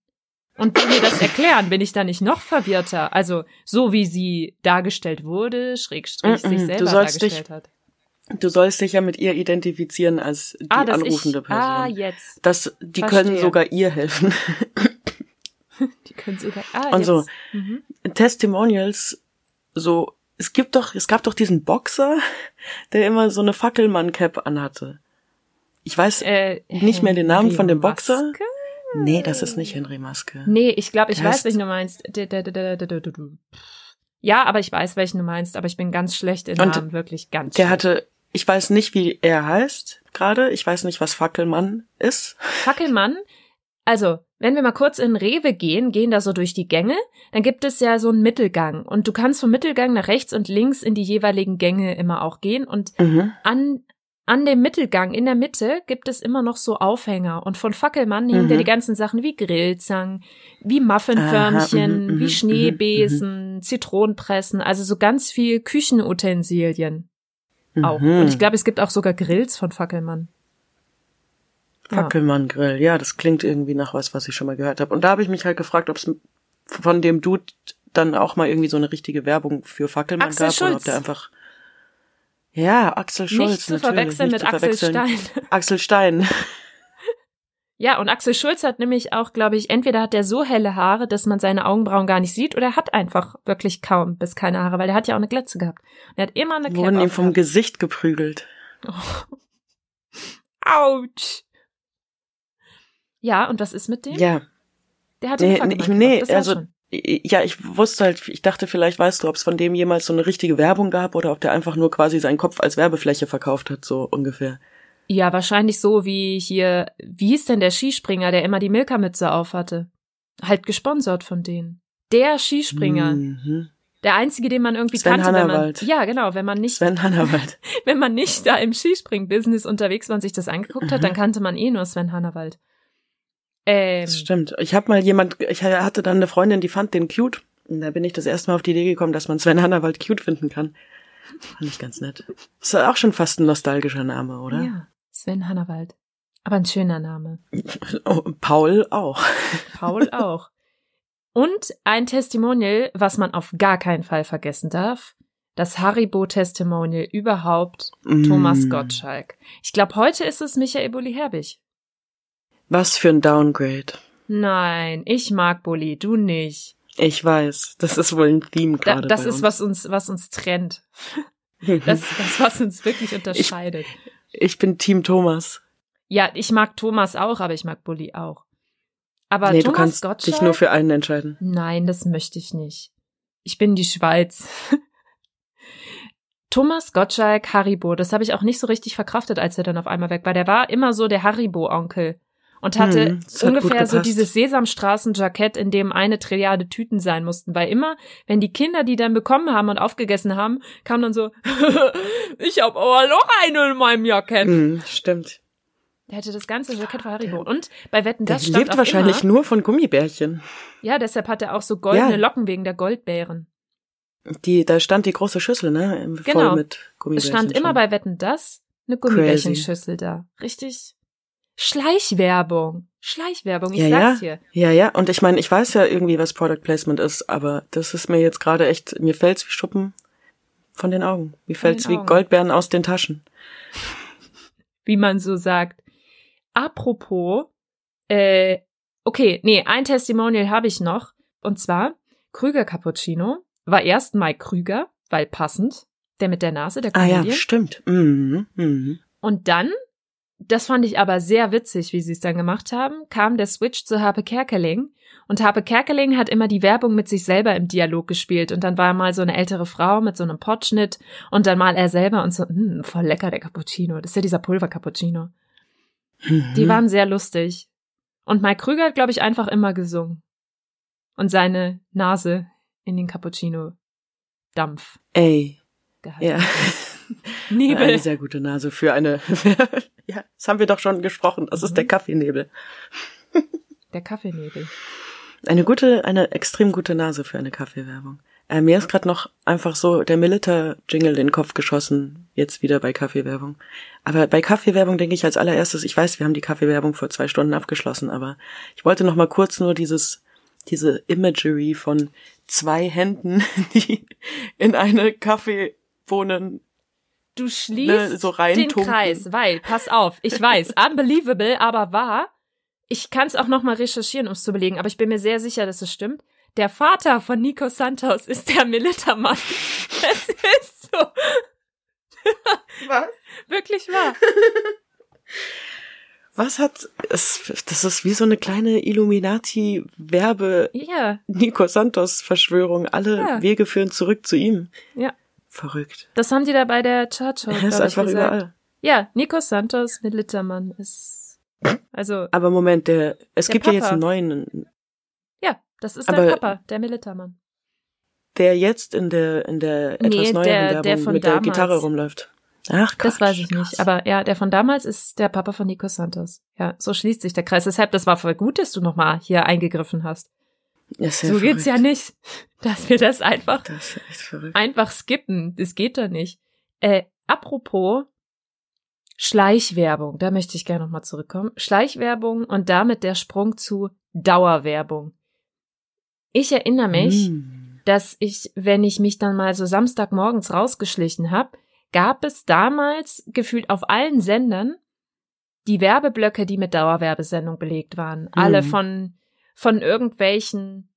und will mir das erklären, bin ich da nicht noch verwirrter? Also so wie sie dargestellt wurde, schrägstrich sich selber sollst dich- dargestellt hat. Du sollst dich ja mit ihr identifizieren als die Ah, anrufende ich, Person. ah, jetzt. das, die Verstehe. können sogar ihr helfen. Die können sogar, ah, Und jetzt. so. Mhm. Testimonials, so, es gibt doch, es gab doch diesen Boxer, der immer so eine Fackelmann-Cap anhatte. Ich weiß Äh, nicht mehr den Namen von dem Boxer. Maske? Nee, das ist nicht Henry Maske. Nee, ich glaube, ich Der weiß, welchen du meinst. Ja, aber ich weiß, welchen du meinst, aber ich bin ganz schlecht in Namen, wirklich ganz Der schlecht. hatte, ich weiß nicht, wie er heißt gerade. Ich weiß nicht, was Fackelmann ist. Fackelmann, also, wenn wir mal kurz in Rewe gehen, gehen da so durch die Gänge, dann gibt es ja so einen Mittelgang und du kannst vom Mittelgang nach rechts und links in die jeweiligen Gänge immer auch gehen und Mhm. an an dem Mittelgang in der Mitte gibt es immer noch so Aufhänger und von Fackelmann hingen Mhm. da die ganzen Sachen wie Grillzangen, wie Muffinförmchen, Aha, mhm, wie mhm, Schneebesen, Zitronenpressen, also so ganz viel Küchenutensilien auch. Mhm. Und ich glaube, es gibt auch sogar Grills von Fackelmann. Ja. Fackelmann Grill, ja, das klingt irgendwie nach was, was ich schon mal gehört habe. Und da habe ich mich halt gefragt, ob es von dem Dude dann auch mal irgendwie so eine richtige Werbung für Fackelmann Axel gab oder ob Schulz. der einfach ja Axel Schulz Nicht zu verwechseln nicht mit zu Axel verwechseln. Stein. Axel Stein. Ja, und Axel Schulz hat nämlich auch, glaube ich, entweder hat er so helle Haare, dass man seine Augenbrauen gar nicht sieht, oder er hat einfach wirklich kaum bis keine Haare, weil er hat ja auch eine Glatze gehabt. Und er hat immer eine Cap Wurden ihm vom. Gesicht geprügelt. Autsch. Ja, und was ist mit dem? Ja, Der hat nee, den nee, nee das war also schon. Ja, ich wusste halt, ich dachte vielleicht, weißt du, ob es von dem jemals so eine richtige Werbung gab oder ob der einfach nur quasi seinen Kopf als Werbefläche verkauft hat, so ungefähr. Ja, wahrscheinlich so wie hier, wie hieß denn der Skispringer, der immer die Milka-Mütze aufhatte? Halt gesponsert von denen. Der Skispringer. Mhm. Der einzige, den man irgendwie Sven kannte, wenn man, Hannawald. ja, genau, wenn man nicht Sven Hannawald. wenn man nicht da im Skispring-Business unterwegs war und sich das angeguckt hat, Mhm. dann kannte man eh nur Sven Hannawald. Ähm, Das stimmt. Ich habe mal jemand, ich hatte dann eine Freundin, die fand den cute. Und da bin ich das erste Mal auf die Idee gekommen, dass man Sven Hannawald cute finden kann. Fand ich ganz nett. Ist ja auch schon fast ein nostalgischer Name, oder? Ja, Sven Hannawald. Aber ein schöner Name. Oh, Paul auch. Paul auch. Und ein Testimonial, was man auf gar keinen Fall vergessen darf. Das Haribo-Testimonial überhaupt, Thomas Mm. Gottschalk. Ich glaube, heute ist es Michael Bulli-Herbig. Was für ein Downgrade. Nein, ich mag Bulli, du nicht. Ich weiß. Das ist wohl ein Theme Da, gerade das bei ist, uns. was uns, was uns trennt. Das, das, was uns wirklich unterscheidet. Ich bin Team Thomas. Ja, ich mag Thomas auch, aber ich mag Bulli auch. Aber nee, Thomas du kannst Gottschalk? dich nur für einen entscheiden. Nein, das möchte ich nicht. Ich bin die Schweiz. Thomas Gottschalk Haribo, das habe ich auch nicht so richtig verkraftet, als er dann auf einmal weg war. Der war immer so der Haribo-Onkel und hatte Hm, ungefähr so dieses Sesamstraßen-Jackett, in dem eine Trilliarde Tüten sein mussten, weil immer, wenn die Kinder die dann bekommen haben und aufgegessen haben, kam dann so, ich habe aber noch eine in meinem Jackett. Hm, stimmt. Der hatte das ganze Jackett von Haribo. Und bei Wetten, Der das stand lebt wahrscheinlich immer, nur von Gummibärchen. Ja, deshalb hat er auch so goldene Ja. Locken wegen der Goldbeeren. Die, da stand die große Schüssel, ne? Voll Genau. mit Es Gummibärchen. stand immer schon. bei Wetten, das eine Gummibärchenschüssel da. Richtig? Schleichwerbung. Schleichwerbung, ich Ja, sag's ja. hier. Ja, ja, und ich meine, ich weiß ja irgendwie, was Product Placement ist, aber das ist mir jetzt gerade echt, mir fällt's wie Schuppen von den Augen. Mir fällt's wie Augen. Goldbeeren aus den Taschen. Wie man so sagt. Apropos, äh, okay, nee, ein Testimonial habe ich noch. Und zwar, Krüger Cappuccino war erst Mike Krüger, weil passend, der mit der Nase, der Ah ja, stimmt. Mhm, mhm. Und dann, das fand ich aber sehr witzig, wie sie es dann gemacht haben, kam der Switch zu Harpe Kerkeling. Und Harpe Kerkeling hat immer die Werbung mit sich selber im Dialog gespielt. Und dann war mal so eine ältere Frau mit so einem Potschnitt und dann mal er selber und so, hm, voll lecker der Cappuccino. Das ist ja dieser Pulver-Cappuccino. Die Mhm. waren sehr lustig. Und Mike Krüger hat, glaube ich, einfach immer gesungen. Und seine Nase in den Cappuccino-Dampf Ey, gehalten. ja. Nebel. Eine sehr gute Nase für eine, ja, das haben wir doch schon gesprochen. Das ist der Kaffeenebel. Der Kaffeenebel. Eine gute, eine extrem gute Nase für eine Kaffeewerbung. Äh, mir ist gerade noch einfach so der Milita-Jingle in den Kopf geschossen, jetzt wieder bei Kaffeewerbung. Aber bei Kaffeewerbung denke ich als allererstes, ich weiß, wir haben die Kaffeewerbung vor zwei Stunden abgeschlossen, aber ich wollte noch mal kurz nur dieses, diese Imagery von zwei Händen, die in eine Kaffeebohnen Du schließt Ne, so den. Kreis, weil, pass auf, ich weiß, unbelievable, aber wahr. Ich kann es auch noch mal recherchieren, um es zu belegen, aber ich bin mir sehr sicher, dass es stimmt. Der Vater von Nico Santos ist der Militermann. Es ist so. Was? Wirklich wahr. Was hat, es, das ist wie so eine kleine Illuminati-Werbe- Ja, Nico Santos Verschwörung. Alle Ja. Wege führen zurück zu ihm. ja. Verrückt. Das haben die da bei der Churchill, Er ist einfach überall. Ja, Nico Santos, Militermann ist. Also, Aber Moment, der, es Der gibt ja jetzt Papa. einen neuen, ja, das ist der Papa, der Militermann. der jetzt in der, in der Nee, etwas neueren der- Werbung der von mit der damals. Gitarre rumläuft. Ach, Quatsch, Das weiß ich nicht. Aber ja, der von damals ist der Papa von Nico Santos. Ja, so schließt sich der Kreis. Deshalb, das war voll gut, dass du nochmal hier eingegriffen hast. So geht's ja verrückt. nicht. Dass wir das einfach, Das verrückt. einfach skippen. Das geht doch nicht. Äh, apropos Schleichwerbung, da möchte ich gerne nochmal zurückkommen. Schleichwerbung und damit der Sprung zu Dauerwerbung. Ich erinnere mich, Hm. dass ich, wenn ich mich dann mal so Samstagmorgens rausgeschlichen habe, gab es damals gefühlt auf allen Sendern die Werbeblöcke, die mit Dauerwerbesendung belegt waren. Alle von, von irgendwelchen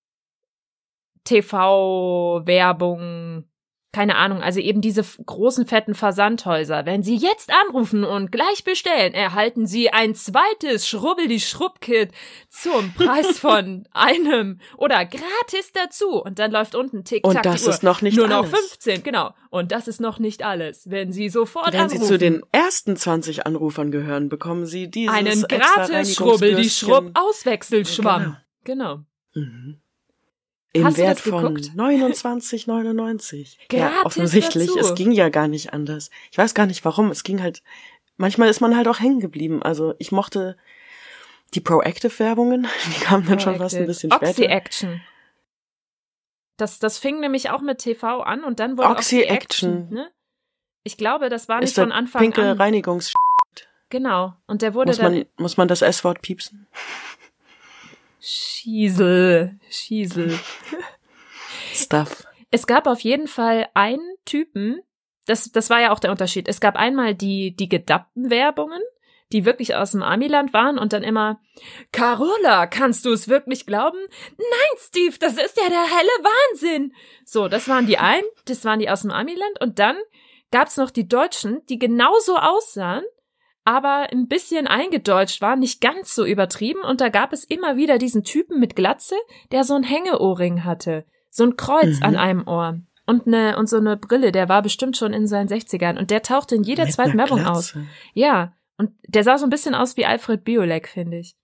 TV-Werbungen, keine Ahnung, also eben diese großen fetten Versandhäuser. Wenn Sie jetzt anrufen und gleich bestellen, erhalten Sie ein zweites Schrubbel-die-Schrubb-Kit zum Preis von einem oder gratis dazu. Und dann läuft unten tick Und tack das die Uhr. ist noch nicht Nur noch alles. 15, genau. Und das ist noch nicht alles. Wenn Sie sofort Wenn Sie anrufen, zu den ersten 20 Anrufern gehören, bekommen Sie dieses einen gratis Schrubbel-die-Schrubb Reinigungsbürstchen. Auswechselschwamm. Genau. Mhm. Im Hast Wert von geguckt? 29,99. ja, offensichtlich. dazu. Es ging ja gar nicht anders. Ich weiß gar nicht warum. Es ging halt, manchmal ist man halt auch hängen geblieben. Also ich mochte die Proactive-Werbungen. Die kamen dann schon fast ein bisschen Oxy später. Action. Das, das fing nämlich auch mit TV an und dann wurde Oxy Oxy Action. Action. Ne? Ich glaube, das war nicht Ist von Anfang pinke an. Reinigungs... Genau. Und der wurde Muss dann man, muss man das S-Wort piepsen? Schiesel, Schiesel. Stuff. Es gab auf jeden Fall einen Typen, das, das war ja auch der Unterschied. Es gab einmal die, die gedappten Werbungen, die wirklich aus dem Amiland waren und dann immer, Carola, kannst du es wirklich glauben? Nein, Steve, das ist ja der helle Wahnsinn. So, das waren die einen, das waren die aus dem Amiland und dann gab's noch die Deutschen, die genauso aussahen, aber ein bisschen eingedeutscht waren, nicht ganz so übertrieben und da gab es immer wieder diesen Typen mit Glatze, der so ein Hängeohrring hatte, so ein Kreuz Mhm. an einem Ohr und eine und so eine Brille, der war bestimmt schon in seinen 60ern und der tauchte in jeder Mit zweiten Werbung aus. Ja, und der sah so ein bisschen aus wie Alfred Biolek, finde ich.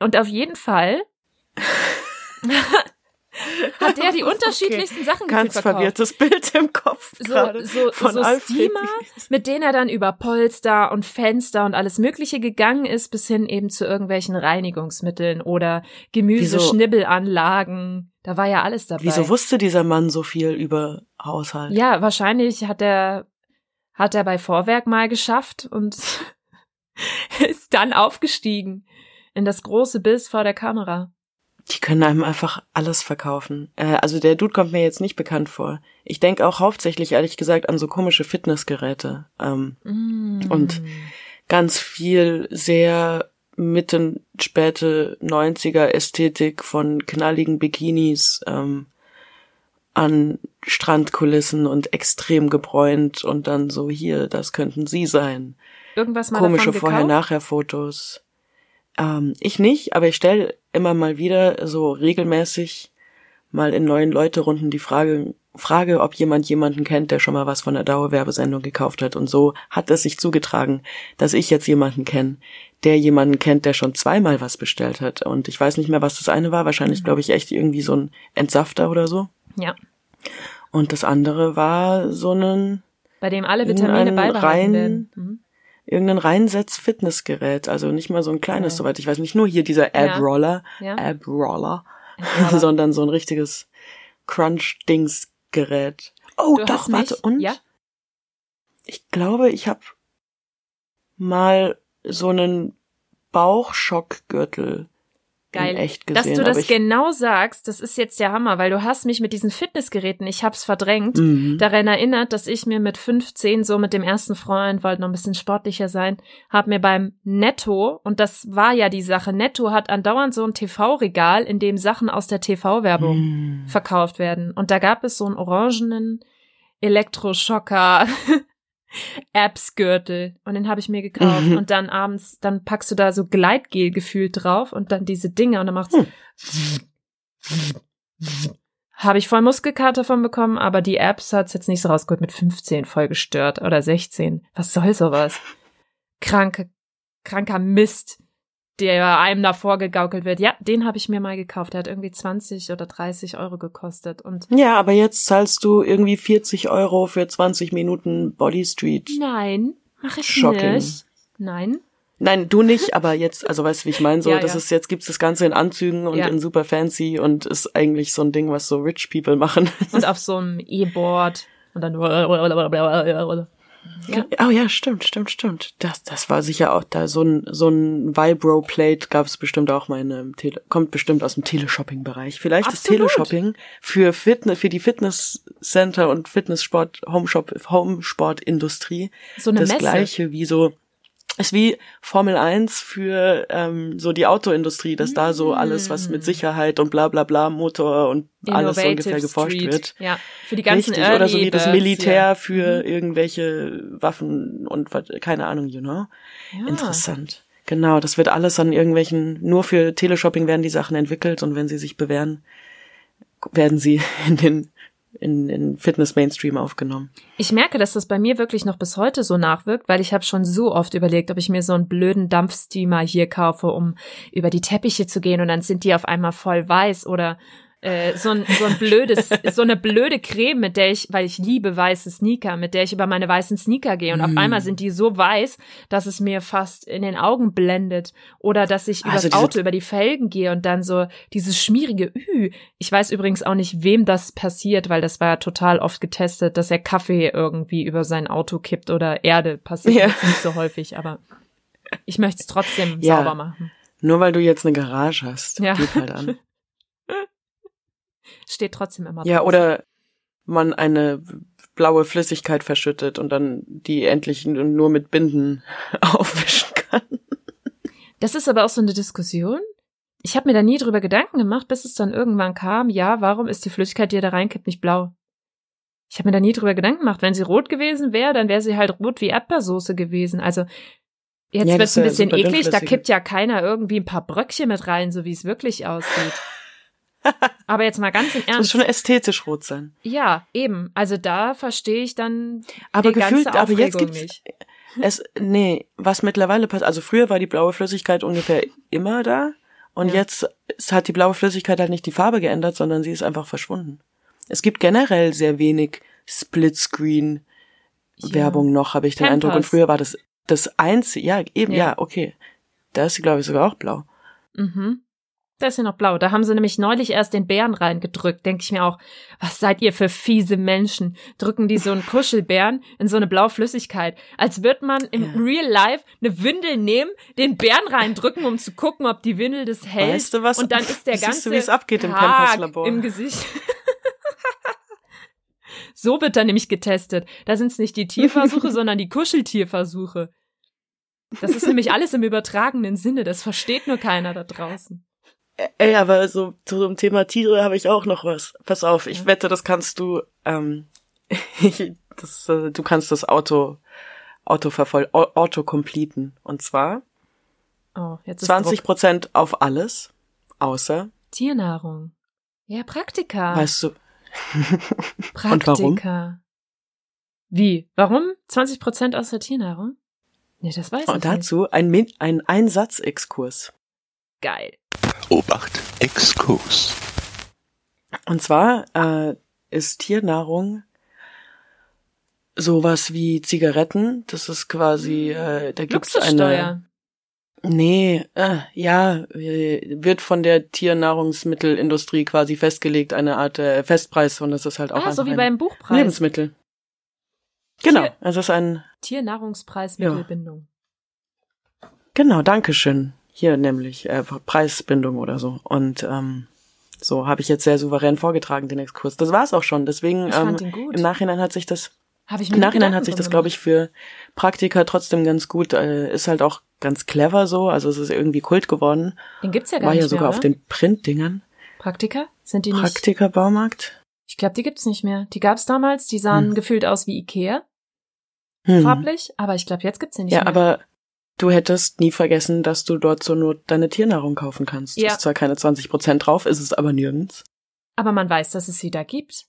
Und auf jeden Fall hat der die Okay. unterschiedlichsten Sachen Ganz verkauft. verwirrtes Bild im Kopf So, so, von so Alfred. Steamer, mit denen er dann über Polster und Fenster und alles Mögliche gegangen ist, bis hin eben zu irgendwelchen Reinigungsmitteln oder Gemüseschnibbelanlagen. Da war ja alles dabei. Wieso wusste dieser Mann so viel über Haushalt? Ja, wahrscheinlich hat er, hat er bei Vorwerk mal geschafft und ist dann aufgestiegen in das große Biss vor der Kamera. Die können einem einfach alles verkaufen. Äh, also der Dude kommt mir jetzt nicht bekannt vor. Ich denke auch hauptsächlich, ehrlich gesagt, an so komische Fitnessgeräte. Ähm, Mm. Und ganz viel sehr mitten späte 90er Ästhetik von knalligen Bikinis ähm, an Strandkulissen und extrem gebräunt und dann so hier, das könnten sie sein. irgendwas mal Komische? Vorher-Nachher-Fotos. Ähm, ich nicht, aber ich stelle immer mal wieder so regelmäßig mal in neuen Leute-Runden die Frage, Frage, ob jemand jemanden kennt, der schon mal was von der Dauerwerbesendung gekauft hat. Und so hat es sich zugetragen, dass ich jetzt jemanden kenne, der jemanden kennt, der schon zweimal was bestellt hat. Und ich weiß nicht mehr, was das eine war. Wahrscheinlich, glaube ich, echt irgendwie so ein Entsafter oder so. Ja. Und das andere war so ein Bei dem alle Vitamine beibehalten rein- werden. Mhm. Irgendein Reinsetz-Fitnessgerät, also nicht mal so ein kleines, Okay. soweit ich weiß, nicht nur hier dieser Ab-Roller, Ja. Ab-Roller, Aber sondern so ein richtiges Crunch-Dings-Gerät. Oh, du doch, warte, und? Ja? Ich glaube, ich habe mal so einen Bauchschockgürtel Geil. echt Dass gesehen. du aber das genau sagst, das ist jetzt der Hammer, weil du hast mich mit diesen Fitnessgeräten, ich hab's verdrängt, Mhm. daran erinnert, dass ich mir mit 15 so mit dem ersten Freund, wollte noch ein bisschen sportlicher sein, hab mir beim Netto, und das war ja die Sache, Netto hat andauernd so ein TV-Regal, in dem Sachen aus der TV-Werbung Mhm. verkauft werden. Und da gab es so einen orangenen Elektroschocker Apps-Gürtel und den habe ich mir gekauft Mhm. und dann abends, dann packst du da so Gleitgel gefühlt drauf und dann diese Dinge und dann macht's Hm. habe ich voll Muskelkater von bekommen, aber die Apps hat's jetzt nicht so rausgeholt mit 15 voll gestört oder 16. Was soll sowas? Kranke, kranker Mist, der einem da vorgegaukelt wird. Ja, den habe ich mir mal gekauft. Der hat irgendwie 20 oder 30 Euro gekostet und Ja, aber jetzt zahlst du irgendwie 40 Euro für 20 Minuten Body Street. Nein, mache ich Shocking. nicht. Nein. Nein, du nicht, aber jetzt, also weißt du, wie ich meine? So, Ja, das ja. ist jetzt gibt's das Ganze in Anzügen und Ja. in super fancy und ist eigentlich so ein Ding, was so rich people machen. Und auf so einem E-Board und dann. Ja. Oh ja, stimmt, stimmt, stimmt. Das, das war sicher auch da so ein so ein Vibro-Plate gab's bestimmt auch mal in einem Tele kommt bestimmt aus dem Teleshopping-Bereich. Vielleicht Absolut. ist Teleshopping für Fitness für die Fitnesscenter und Fitnesssport Homeshop Homesport-Industrie So eine das Messe. gleiche wie so ist wie Formel 1 für ähm, so die Autoindustrie, dass da so alles, was mit Sicherheit und bla bla bla, Motor und alles so Mm. Innovative ungefähr geforscht Street. wird. Ja, für die ganzen Richtig, oder so Early wie das Militär hier. für irgendwelche Waffen und keine Ahnung, you know? Ja. Interessant. Genau, das wird alles an irgendwelchen, nur für Teleshopping werden die Sachen entwickelt und wenn sie sich bewähren, werden sie in den in, in Fitness-Mainstream aufgenommen. Ich merke, dass das bei mir wirklich noch bis heute so nachwirkt, weil ich habe schon so oft überlegt, ob ich mir so einen blöden Dampfsteamer hier kaufe, um über die Teppiche zu gehen und dann sind die auf einmal voll weiß oder äh, so ein so ein blödes so eine blöde Creme, mit der ich, weil ich liebe weiße Sneaker, mit der ich über meine weißen Sneaker gehe und auf Mm. einmal sind die so weiß, dass es mir fast in den Augen blendet oder dass ich Also übers Auto über die Felgen gehe und dann so dieses schmierige Ü. Ich weiß übrigens auch nicht, wem das passiert, weil das war ja total oft getestet, dass er Kaffee irgendwie über sein Auto kippt oder Erde. Passiert Ja. nicht so häufig, aber ich möchte es trotzdem Ja. sauber machen. Nur weil du jetzt eine Garage hast, Ja. geht halt an. Steht trotzdem immer Ja, draußen. oder man eine blaue Flüssigkeit verschüttet und dann die endlich nur mit Binden aufwischen kann. Das ist aber auch so eine Diskussion. Ich habe mir da nie drüber Gedanken gemacht, bis es dann irgendwann kam, ja, warum ist die Flüssigkeit, die ihr da reinkippt, nicht blau? Ich habe mir da nie drüber Gedanken gemacht. Wenn sie rot gewesen wäre, dann wäre sie halt rot wie Erdbeersoße gewesen. Also jetzt Ja, wird's das ein bisschen eklig, da kippt ja keiner irgendwie ein paar Bröckchen mit rein, so wie es wirklich aussieht. Aber jetzt mal ganz im Das muss Ernst. schon ästhetisch rot sein. Ja, eben. Also da verstehe ich dann Aber die gefühlt, ganze aber jetzt Aufregung gibt's nicht. es, nee, was mittlerweile passiert, also früher war die blaue Flüssigkeit ungefähr immer da und Ja. jetzt hat die blaue Flüssigkeit halt nicht die Farbe geändert, sondern sie ist einfach verschwunden. Es gibt generell sehr wenig Splitscreen Werbung noch, habe ich den Eindruck. Und früher war das das einzige, ja, eben, Ja. ja, okay. Da ist sie, glaube ich, sogar auch blau. Mhm. Da ist ja noch blau. Da haben sie nämlich neulich erst den Bären reingedrückt. Denke ich mir auch, was seid ihr für fiese Menschen? Drücken die so einen Kuschelbären in so eine blaue Flüssigkeit. Als würde man im Ja. Real Life eine Windel nehmen, den Bären reindrücken, um zu gucken, ob die Windel das hält. Weißt du was? Und dann ist der Siehst du, ganze wie es abgeht im Pampers-Labor? im Gesicht. so wird da nämlich getestet. Da sind es nicht die Tierversuche, sondern die Kuscheltierversuche. Das ist nämlich alles im übertragenen Sinne. Das versteht nur keiner da draußen. Ey, aber so zu dem Thema Tiere habe ich auch noch was. Pass auf, ich wette, das kannst du, ähm, das, äh, du kannst das Auto, Auto vervoll, Au- Auto completen. Und zwar Oh, jetzt ist 20 Druck. Prozent auf alles, außer, Tiernahrung. Ja, Praktika. weißt du, Praktika. und warum? Wie? Warum? 20 Prozent aus der Tiernahrung? Nee, das weiß ich und nicht. dazu ein, ein Einsatzexkurs. Geil. Obacht, Exkurs. Und zwar äh, ist Tiernahrung sowas wie Zigaretten. Das ist quasi, äh, da gibt's eine. Nee, äh, ja, wird von der Tiernahrungsmittelindustrie quasi festgelegt, eine Art äh, Festpreis und das ist halt auch Ah, so wie ein beim Buchpreis. Lebensmittel. Genau, Tier- es ist ein, Tiernahrungspreis Ja. Mittelbindung. genau, Dankeschön. Hier nämlich, äh, Preisbindung oder so. Und ähm, so habe ich jetzt sehr souverän vorgetragen, den Exkurs. Das war's auch schon. Deswegen ähm, im Nachhinein hat sich das Habe ich mir Im Nachhinein Gedanken hat sich das, glaube ich, für Praktiker trotzdem ganz gut, äh, ist halt auch ganz clever so, also es ist irgendwie Kult geworden. Den gibt's ja gar War nicht ja sogar mehr, auf den Printdingern. Praktika? Sind die nicht? Praktiker-Baumarkt. Ich glaube, die gibt's nicht mehr. Die gab's damals, die sahen Hm. gefühlt aus wie Ikea, Hm. farblich, aber ich glaube, jetzt gibt's sie nicht Ja, mehr. aber du hättest nie vergessen, dass du dort so nur deine Tiernahrung kaufen kannst. Ja. Ist zwar keine 20 Prozent drauf, ist es aber nirgends. aber man weiß, dass es sie da gibt.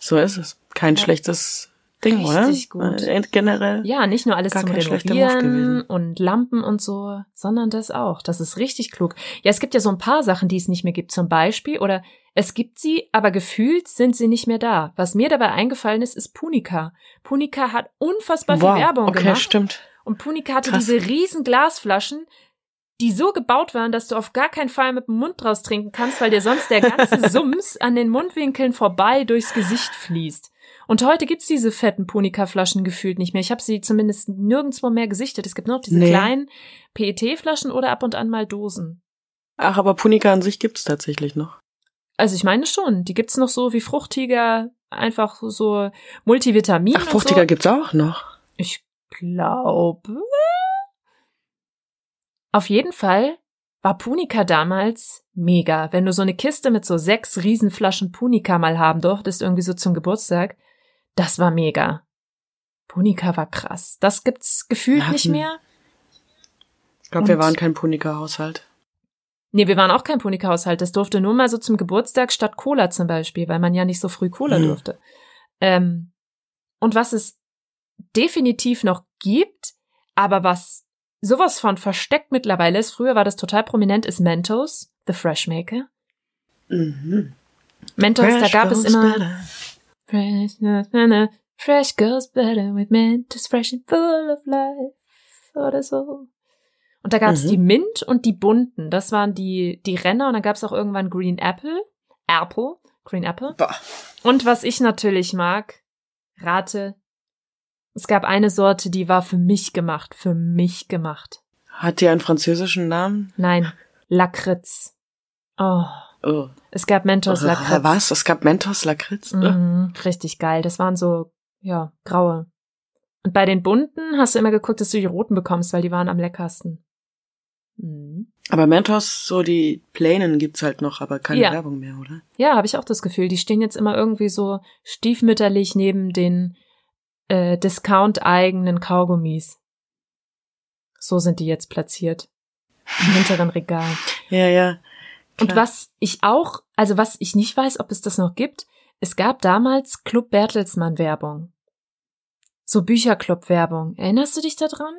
So ist es. Kein Ja. schlechtes Ding, oder? Richtig gut. Äh, generell. Ja, nicht nur alles zum Renovieren und Lampen und so, sondern das auch. Das ist richtig klug. Ja, es gibt ja so ein paar Sachen, die es nicht mehr gibt. Zum Beispiel, oder es gibt sie, aber gefühlt sind sie nicht mehr da. Was mir dabei eingefallen ist, ist Punica. Punica hat unfassbar viel wow. Werbung okay, gemacht. stimmt. Und Punica hatte Krass. diese riesen Glasflaschen, die so gebaut waren, dass du auf gar keinen Fall mit dem Mund draus trinken kannst, weil dir sonst der ganze Sums an den Mundwinkeln vorbei durchs Gesicht fließt. Und heute gibt's diese fetten Punica-Flaschen gefühlt nicht mehr. Ich habe sie zumindest nirgendwo mehr gesichtet. Es gibt nur noch diese Nee. kleinen PET-Flaschen oder ab und an mal Dosen. Ach, aber Punika an sich gibt's tatsächlich noch. Also ich meine schon, die gibt's noch so wie Fruchtiger, einfach so Multivitamin. Ach, Fruchtiger so. gibt's auch noch. Ich glaube. Auf jeden Fall war Punika damals mega. Wenn du so eine Kiste mit so sechs Riesenflaschen Punika mal haben durftest, irgendwie so zum Geburtstag, das war mega. Punika war krass. Das gibt's gefühlt Wir nicht hatten- mehr. Ich glaube, wir waren kein Punika-Haushalt. Nee, wir waren auch kein Punika-Haushalt. Das durfte nur mal so zum Geburtstag statt Cola zum Beispiel, weil man ja nicht so früh Cola Hm. durfte. Ähm, und was es definitiv noch gibt, aber was sowas von versteckt mittlerweile ist, früher war das total prominent, ist Mentos, The Fresh Maker. Mhm. Mentos, da Fresh gab es immer better. Fresh, na, na, na, fresh goes better with Mentos, fresh and full of life oder so. Und da gab es Mhm. die Mint und die bunten. Das waren die, die Renner und dann gab es auch irgendwann Green Apple. Apple. Green Apple. Boah. Und was ich natürlich mag, rate, es gab eine Sorte, die war für mich gemacht. Für mich gemacht. Hat die einen französischen Namen? Nein, Lakritz. Oh, Oh. es gab Mentos Lakritz. Was? Es gab Mentos Lakritz? Mhm, richtig geil. Das waren so, ja, graue. Und bei den bunten hast du immer geguckt, dass du die roten bekommst, weil die waren am leckersten. Mhm. Aber Mentos, so die Plänen gibt's halt noch, aber keine Ja. Werbung mehr, oder? Ja, habe ich auch das Gefühl. Die stehen jetzt immer irgendwie so stiefmütterlich neben den äh, Discount-eigenen Kaugummis. So sind die jetzt platziert. Im hinteren Regal. Ja, ja. Und Klar. was ich auch, also was ich nicht weiß, ob es das noch gibt, es gab damals Club Bertelsmann Werbung. So Bücherclub Werbung. Erinnerst du dich daran?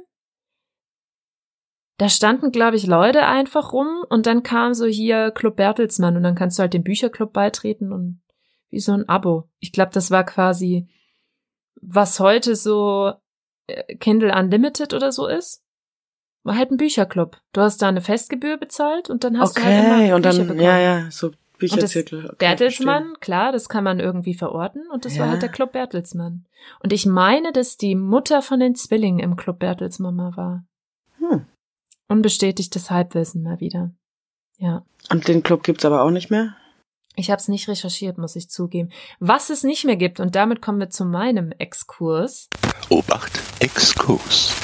Da standen, glaube ich, Leute einfach rum und dann kam so hier Club Bertelsmann und dann kannst du halt dem Bücherclub beitreten und wie so ein Abo. Ich glaube, das war quasi, was heute so äh, Kindle Unlimited oder so ist. War halt ein Bücherclub. Du hast da eine Festgebühr bezahlt und dann hast du halt Okay, immer und Bücher dann, bekommen. ja, ja, so Bücherzirkel. Okay, Bertelsmann, klar, das kann man irgendwie verorten und das war Ja. halt der Club Bertelsmann. Und ich meine, dass die Mutter von den Zwillingen im Club Bertelsmann mal war. Hm. Unbestätigtes Halbwissen mal wieder. Ja. Und den Club gibt's aber auch nicht mehr? Ich habe es nicht recherchiert, muss ich zugeben. Was es nicht mehr gibt, und damit kommen wir zu meinem Exkurs, Obacht, Exkurs.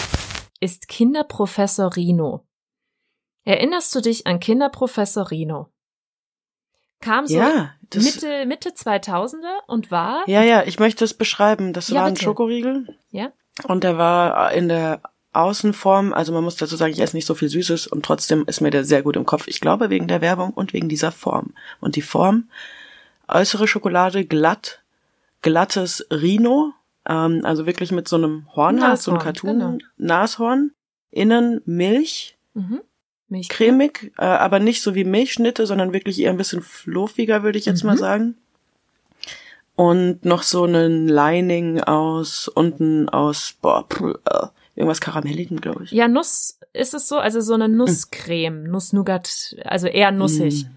ist Kinderprofessor Rino. Erinnerst du dich an Kinderprofessor Rino? Kam so ja, das, Mitte, Mitte 2000er und war ja, ja, ich möchte es beschreiben. Das Ja, war ein bitte. Schokoriegel. Ja. Und der war in der Außenform, also man muss dazu sagen, ich esse nicht so viel Süßes und trotzdem ist mir der sehr gut im Kopf. Ich glaube wegen der Werbung und wegen dieser Form. Und die Form, äußere Schokolade glatt, glattes Rhino, ähm, also wirklich mit so einem Horn, halt, so ein Nashorn, genau. Cartoon-Nashorn, innen Milch, mhm. Milch cremig, äh, aber nicht so wie Milchschnitte, sondern wirklich eher ein bisschen fluffiger, würde ich jetzt Mhm. mal sagen. und noch so einen Lining aus unten aus boah, pr- äh, irgendwas Karamelligen, glaube ich. Ja, Nuss ist es so, also so eine Hm. Nusscreme, Nuss-Nougat, also eher nussig. Mm.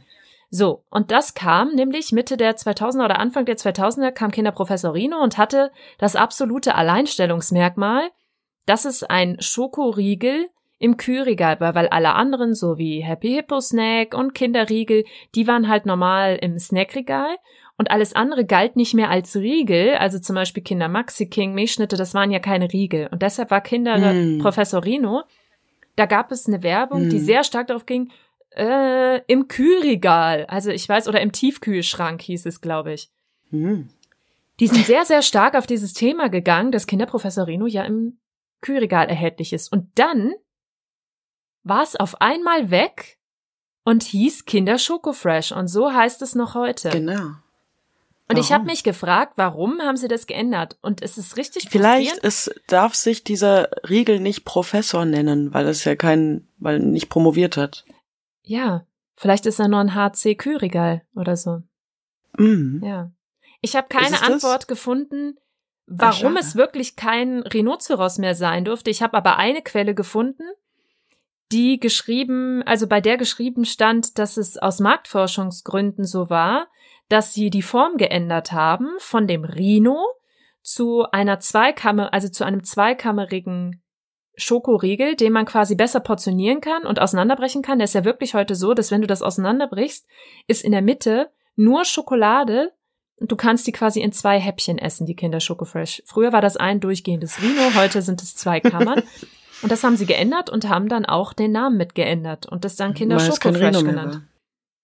So, und das kam nämlich Mitte der 2000er oder Anfang der 2000er kam Kinderprofessor Rino und hatte das absolute Alleinstellungsmerkmal, dass es ein Schokoriegel im Kühlregal war, weil alle anderen, so wie Happy Hippo Snack und Kinderriegel, die waren halt normal im Snackregal und alles andere galt nicht mehr als Riegel, also zum Beispiel Kinder Maxi King, Milchschnitte, das waren ja keine Riegel. Und deshalb war Kinderprofessor Rino, da gab es eine Werbung, die Hm. sehr stark darauf ging, äh, im Kühlregal, also ich weiß, oder im Tiefkühlschrank hieß es, glaube ich. Hm. Die sind sehr, sehr stark auf dieses Thema gegangen, dass Kinderprofessor Reno ja im Kühlregal erhältlich ist. Und dann war es auf einmal weg und hieß Kinder Schoko Fresh. Und so heißt es noch heute. Genau. Und ich habe mich gefragt, warum haben sie das geändert? Und es ist richtig Vielleicht es darf sich dieser Riegel nicht Professor nennen, weil es ja kein, weil er nicht promoviert hat. Ja, vielleicht ist er nur ein HC-Kühlregal oder so. Mhm. Ja. Ich habe keine es das? Antwort gefunden, warum schade. es wirklich kein Rhinoceros mehr sein durfte. Ich habe aber eine Quelle gefunden, die geschrieben, also bei der geschrieben stand, dass es aus Marktforschungsgründen so war, dass sie die Form geändert haben von dem Rhino zu einer Zweikammer, also zu einem zweikammerigen Schokoriegel, den man quasi besser portionieren kann und auseinanderbrechen kann. Der ist ja wirklich heute so, dass wenn du das auseinanderbrichst, ist in der Mitte nur Schokolade und du kannst die quasi in zwei Häppchen essen, die Kinder Schoko Fresh. Früher war das ein durchgehendes Rhino, heute sind es zwei Kammern. und das haben sie geändert und haben dann auch den Namen mit geändert und das dann Kinder weil es Schoko kein Fresh Rhino mehr genannt.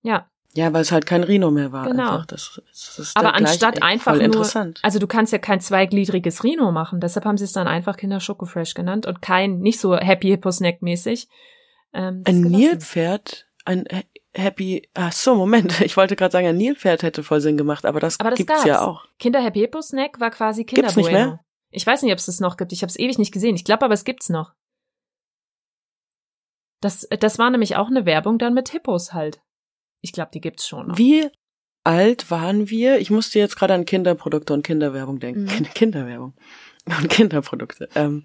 Ja, Ja, weil es halt kein Rhino mehr war. Genau. Einfach. Das, das ist aber anstatt einfach nur, interessant. also du kannst ja kein zweigliedriges Rhino machen, deshalb haben sie es dann einfach Kinder Schoko Fresh genannt und kein, nicht so Happy Hippo Snack mäßig. Ähm, Ein. Nilpferd, ein Happy, ach so, Moment, ich wollte gerade sagen, ein Nilpferd hätte voll Sinn gemacht, aber das, Aber das gibt's gab's. ja auch. Kinder Happy Hippo Snack war quasi Kinder Gibt's nicht Bueno. mehr? Ich weiß nicht, ob es das noch gibt. Ich habe es ewig nicht gesehen. Ich glaube aber, es gibt's noch. Das, das war nämlich auch eine Werbung dann mit Hippos halt. Ich glaube, die gibt's schon noch. Wie alt waren wir? Ich musste jetzt gerade an Kinderprodukte und Kinderwerbung denken. Mhm. Kind- Kinderwerbung und Kinderprodukte. Ähm,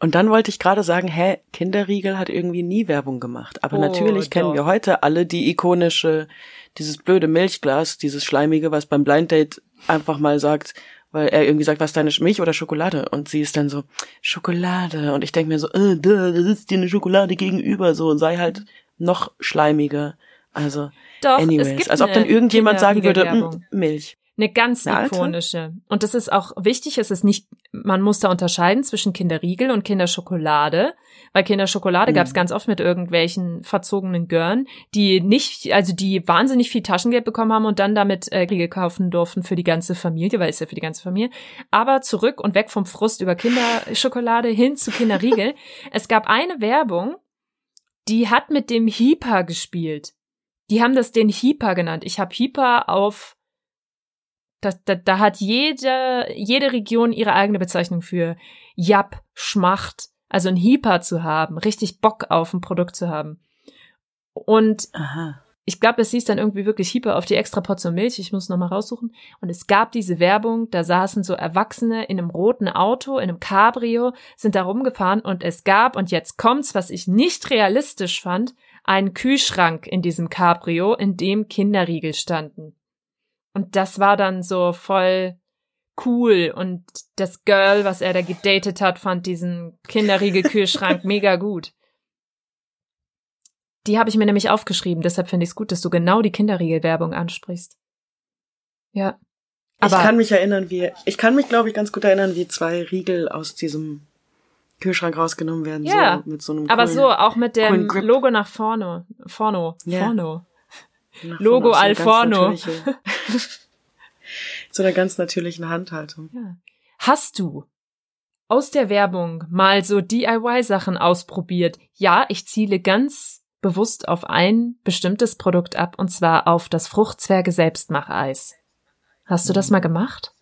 und dann wollte ich gerade sagen, hä, Kinderriegel hat irgendwie nie Werbung gemacht. Aber Oh, natürlich kennen doch. wir heute alle die ikonische, dieses blöde Milchglas, dieses schleimige, was beim Blind Date einfach mal sagt, weil er irgendwie sagt, was ist deine Milch oder Schokolade? Und sie ist dann so, Schokolade. Und ich denke mir so, äh, da, da sitzt dir eine Schokolade gegenüber, so, sei halt noch schleimiger. Also, Doch, es anyways. gibt Als ob dann irgendjemand sagen würde, Kinderriegelwerbung. "Mm, Milch. Eine ganz Eine alte? ikonische. Und das ist auch wichtig, es ist nicht, man muss da unterscheiden zwischen Kinderriegel und Kinderschokolade. Weil Kinderschokolade Mhm. gab es ganz oft mit irgendwelchen verzogenen Görn, die nicht, also die wahnsinnig viel Taschengeld bekommen haben und dann damit äh, Riegel kaufen durften für die ganze Familie, weil es ja für die ganze Familie. Aber zurück und weg vom Frust über Kinderschokolade hin zu Kinderriegel. es gab eine Werbung, die hat mit dem Hyper gespielt. Die haben das den Hyper genannt. Ich habe Hyper auf da, da, da hat jede, jede Region ihre eigene Bezeichnung für Jap, Schmacht, also ein Hyper zu haben, richtig Bock auf ein Produkt zu haben. Und Aha. ich glaube, es hieß dann irgendwie wirklich Hyper auf die extra Portion Milch. Ich muss noch mal raussuchen. Und es gab diese Werbung, da saßen so Erwachsene in einem roten Auto, in einem Cabrio, sind da rumgefahren und es gab, und jetzt kommt's, was ich nicht realistisch fand, einen Kühlschrank in diesem Cabrio, in dem Kinderriegel standen. Und das war dann so voll cool. Und das Girl, was er da gedatet hat, fand diesen Kinderriegel-Kühlschrank mega gut. Die habe ich mir nämlich aufgeschrieben, deshalb finde ich es gut, dass du genau die Kinderriegel-Werbung ansprichst. Ja. ich Aber kann mich erinnern, wie, ich kann mich, glaube ich, ganz gut erinnern, wie zwei Riegel aus diesem Kühlschrank rausgenommen werden. Ja, so, mit so einem aber coolen- so, auch mit dem. Logo nach vorne. Vorno. Ja. Vorno. nach Logo vorne aus so einer ganz einer natürlichen Handhaltung. Ja. Hast du aus der Werbung mal so DIY-Sachen ausprobiert? Ja, ich ziele ganz bewusst auf ein bestimmtes Produkt ab, und zwar auf das Fruchtzwerge Selbstmacheis. Hast du das mal gemacht?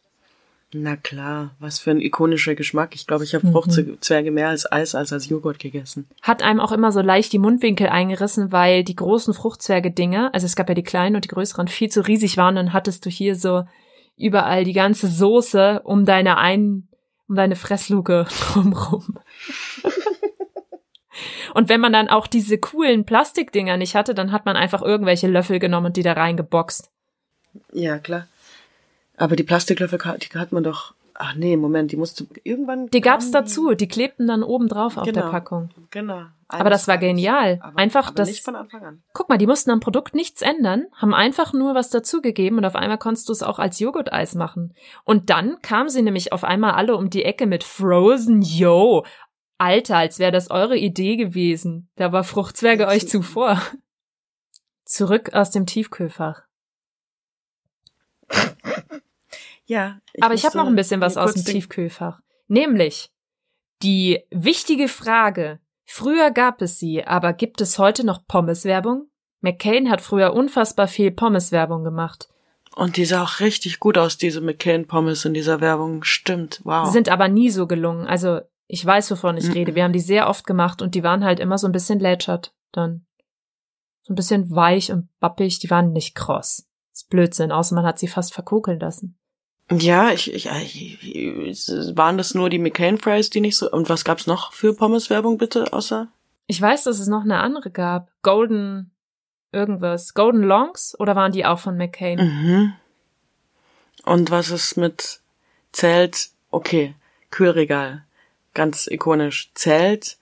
Na klar, was für ein ikonischer Geschmack. Ich glaube, ich habe Mhm. Fruchtzwerge mehr als Eis als als Joghurt gegessen. Hat einem auch immer so leicht die Mundwinkel eingerissen, weil die großen Fruchtzwerge-Dinger, also es gab ja die kleinen und die größeren, viel zu riesig waren. Dann hattest du hier so überall die ganze Soße um deine ein, um deine Fressluke drumrum. Und wenn man dann auch diese coolen Plastikdinger nicht hatte, dann hat man einfach irgendwelche Löffel genommen und die da reingeboxt. Ja, klar. Aber die Plastiklöffel, die hat man doch. Ach nee, Moment, die musste irgendwann. Die gab's dazu, die klebten dann oben drauf auf Genau. der Packung. Genau. Aber das war genial. Aber, Einfach aber das- Nicht von Anfang an. Guck mal, die mussten am Produkt nichts ändern, haben einfach nur was dazugegeben und auf einmal konntest du es auch als Joghurteis machen. Und dann kamen sie nämlich auf einmal alle um die Ecke mit Frozen Yo. Alter, als wäre das eure Idee gewesen. Da war Fruchtzwerge euch zuvor. Zurück aus dem Tiefkühlfach. Ja. Aber ich habe noch ein bisschen was aus dem Tiefkühlfach. Nämlich die wichtige Frage. Früher gab es sie, aber gibt es heute noch Pommeswerbung? McCain hat früher unfassbar viel Pommeswerbung gemacht. Und die sah auch richtig gut aus, diese McCain Pommes in dieser Werbung. Stimmt. Wow. Sind aber nie so gelungen. Also ich weiß, wovon ich Mhm. rede. Wir haben die sehr oft gemacht und die waren halt immer so ein bisschen lätschert dann. So ein bisschen weich und bappig. Die waren nicht kross. Das ist Blödsinn, außer man hat sie fast verkokeln lassen. Ja, ich, ich, ich, waren das nur die McCain Fries, die nicht so. Und was gab's noch für Pommes-Werbung bitte, außer? Ich weiß, dass es noch eine andere gab. Golden irgendwas. Golden Longs oder waren die auch von McCain? Mhm. Und was ist mit Zelt? Okay, Kühlregal, ganz ikonisch. Zelt,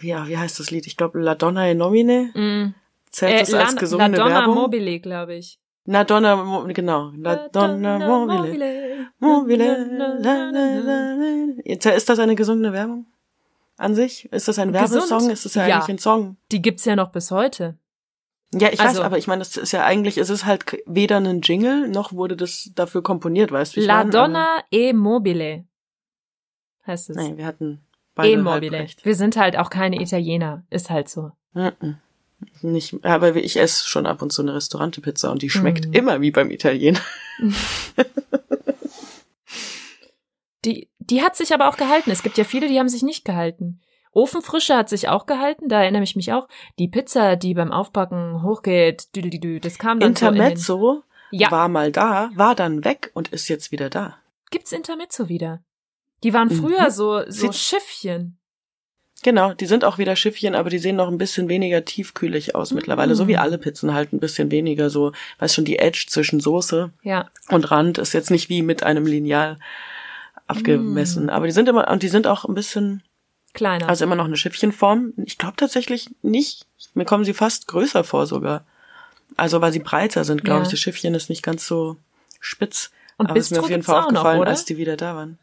ja, wie heißt das Lied? Ich glaube La Donna e Nomine. Mm. Zählt Äh, das als La, gesungene La Donna Werbung? Mobile, glaube ich. La Donna, genau. La Donna Mobile. Mobile. La, la, la. Jetzt, Ist das eine gesungene Werbung? An sich? Ist das ein Gesund? Werbesong? Ist das ja Ja. eigentlich ein Song? Die gibt's ja noch bis heute. Ja, ich Also- weiß, aber ich meine, das ist ja eigentlich, es ist halt weder ein Jingle, noch wurde das dafür komponiert, weißt du? La meine? Donna e Mobile heißt es. Nee, wir hatten beide e Mobile. recht. Wir sind halt auch keine Italiener. Ist halt so. Mhm. Nicht, aber ich esse schon ab und zu eine Restaurantepizza und die schmeckt Mhm. immer wie beim Italiener. Die, die hat sich aber auch gehalten. Es gibt ja viele, die haben sich nicht gehalten. Ofenfrische hat sich auch gehalten, da erinnere ich mich auch. Die Pizza, die beim Aufbacken hochgeht, das kam dann so in den, Intermezzo Ja. war mal da, war dann weg und ist jetzt wieder da. Gibt's Intermezzo wieder? Die waren Mhm. früher so, so Sieht- Schiffchen. Genau, die sind auch wieder Schiffchen, aber die sehen noch ein bisschen weniger tiefkühlig aus mittlerweile. So wie alle Pizzen halt ein bisschen weniger so, weißt schon, die Edge zwischen Soße Ja. und Rand ist jetzt nicht wie mit einem Lineal abgemessen. Mm. Aber die sind immer, und die sind auch ein bisschen, Kleiner. also immer noch eine Schiffchenform. Ich glaube tatsächlich nicht. Mir kommen sie fast größer vor sogar. Also weil sie breiter sind, glaube Ja. ich. Das Schiffchen ist nicht ganz so spitz. Und aber ist mir Bistro auf jeden Fall auch noch, aufgefallen, oder? als die wieder da waren.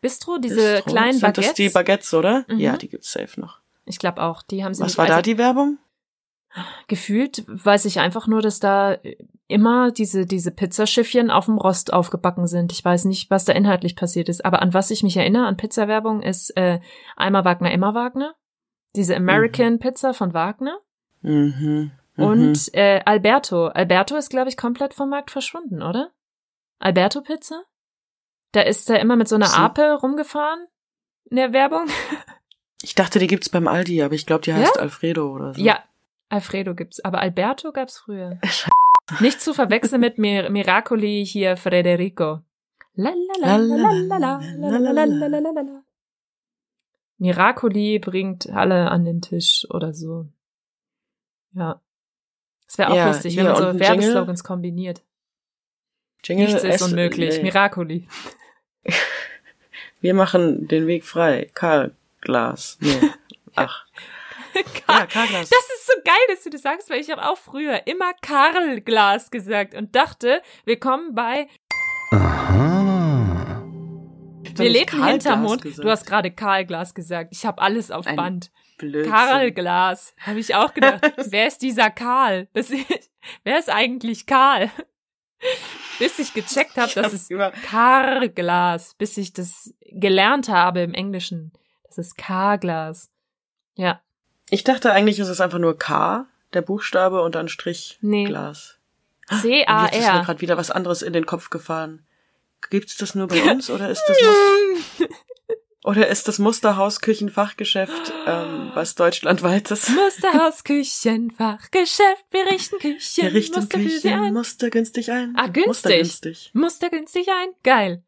Bistro, diese Bistro? kleinen Sind Baguettes. das die Baguettes, oder? Mhm. Ja, die gibt's safe noch. ich glaube auch, die haben sie Was nicht- war da die Werbung? Gefühlt weiß ich einfach nur, dass da immer diese, diese Pizzaschiffchen auf dem Rost aufgebacken sind. Ich weiß nicht, was da inhaltlich passiert ist. Aber an was ich mich erinnere an Pizzawerbung ist äh, einmal Wagner, immer Wagner. Diese American Pizza von Wagner. Mhm. mhm. Und äh, Alberto. Alberto ist, glaube ich, komplett vom Markt verschwunden, oder? Alberto Pizza? Da ist er immer mit so einer Ape rumgefahren in der Werbung. Ich dachte, die gibt's beim Aldi, aber ich glaube, die heißt ja? Alfredo oder so. Ja, Alfredo gibt's, aber Alberto gab's früher. Scheiße. Nicht zu verwechseln mit Mir Miracoli hier Federico. Miracoli bringt alle an den Tisch oder so. Ja. Das wäre auch ja, lustig, wenn man so Werbeslogans kombiniert. Jingle Nichts ist unmöglich. Nee. Miracoli. Wir machen den Weg frei. Karl Glas. Nee. Ach. Ja, Karl-Glas. Das ist so geil, dass du das sagst, weil ich habe auch früher immer Karlglas gesagt und dachte, wir kommen bei Aha. Wir leben Karl hinterm Glas Mond. gesagt. Du hast gerade Karlglas gesagt. Ich habe alles auf Ein Band. Blödsinn. Karlglas. Habe ich auch gedacht. wer ist dieser Karl? Ist, wer ist eigentlich Karl? Bis ich gecheckt habe, dass hab es über- Karglas, bis ich das gelernt habe im Englischen. Das ist Karglas. Ja. Ich dachte eigentlich, ist es einfach nur K, der Buchstabe und dann Strich Nee. Glas. Und jetzt ist mir gerade wieder was anderes in den Kopf gefahren. Gibt's das nur bei uns oder ist das noch, Oder ist das Musterhaus Küchenfachgeschäft ähm, was deutschlandweit ist? Musterhaus, Küchenfachgeschäft, wir richten Küchen. Wir richten Muster für Sie Küchen ein. mustergünstig ein. Ah, günstig. Mustergünstig. Muster günstig ein. Geil.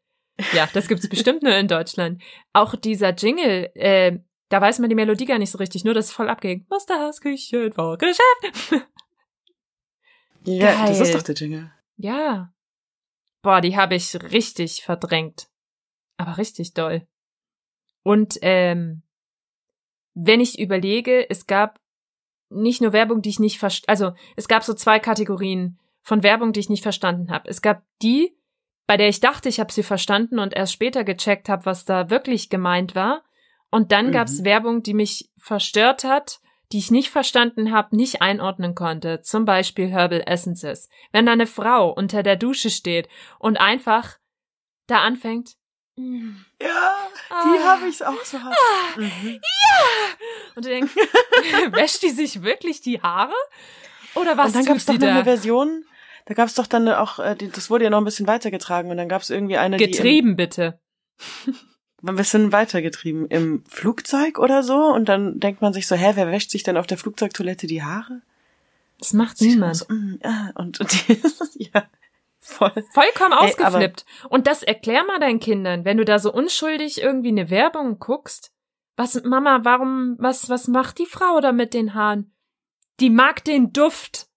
Ja, das gibt's bestimmt nur in Deutschland. Auch dieser Jingle, äh, da weiß man die Melodie gar nicht so richtig, nur dass es voll abgeht. Musterhaus, Küchenfachgeschäft. Ja, das Geil. ist doch der Jingle. Ja. Boah, die habe ich richtig verdrängt. Aber richtig doll. Und ähm, wenn ich überlege, es gab nicht nur Werbung, die ich nicht verst also es gab so zwei Kategorien von Werbung, die ich nicht verstanden habe. Es gab die, bei der ich dachte, ich habe sie verstanden und erst später gecheckt habe, was da wirklich gemeint war. Und dann Mhm. gab's Werbung, die mich verstört hat, die ich nicht verstanden habe, nicht einordnen konnte. Zum Beispiel Herbal Essences. Wenn da eine Frau unter der Dusche steht und einfach da anfängt. "Mm, Ja, ah, die habe ich auch so hart. Mhm. Und du denkst, wäscht die sich wirklich die Haare? Oder was und dann tut gab's doch noch eine Version, da gab's doch dann auch, äh, das wurde ja noch ein bisschen weitergetragen und dann gab's irgendwie eine, Getrieben, bitte. im, ein bisschen weitergetrieben im Flugzeug oder so und dann denkt man sich so, hä, wer wäscht sich denn auf der Flugzeugtoilette die Haare? Das macht niemand. So, mm, ah, und, und die, ja, voll. Vollkommen Ey, ausgeflippt. Und das erklär mal deinen Kindern, wenn du da so unschuldig irgendwie eine Werbung guckst. Was, Mama, warum, was, was macht die Frau da mit den Haaren? Die mag den Duft.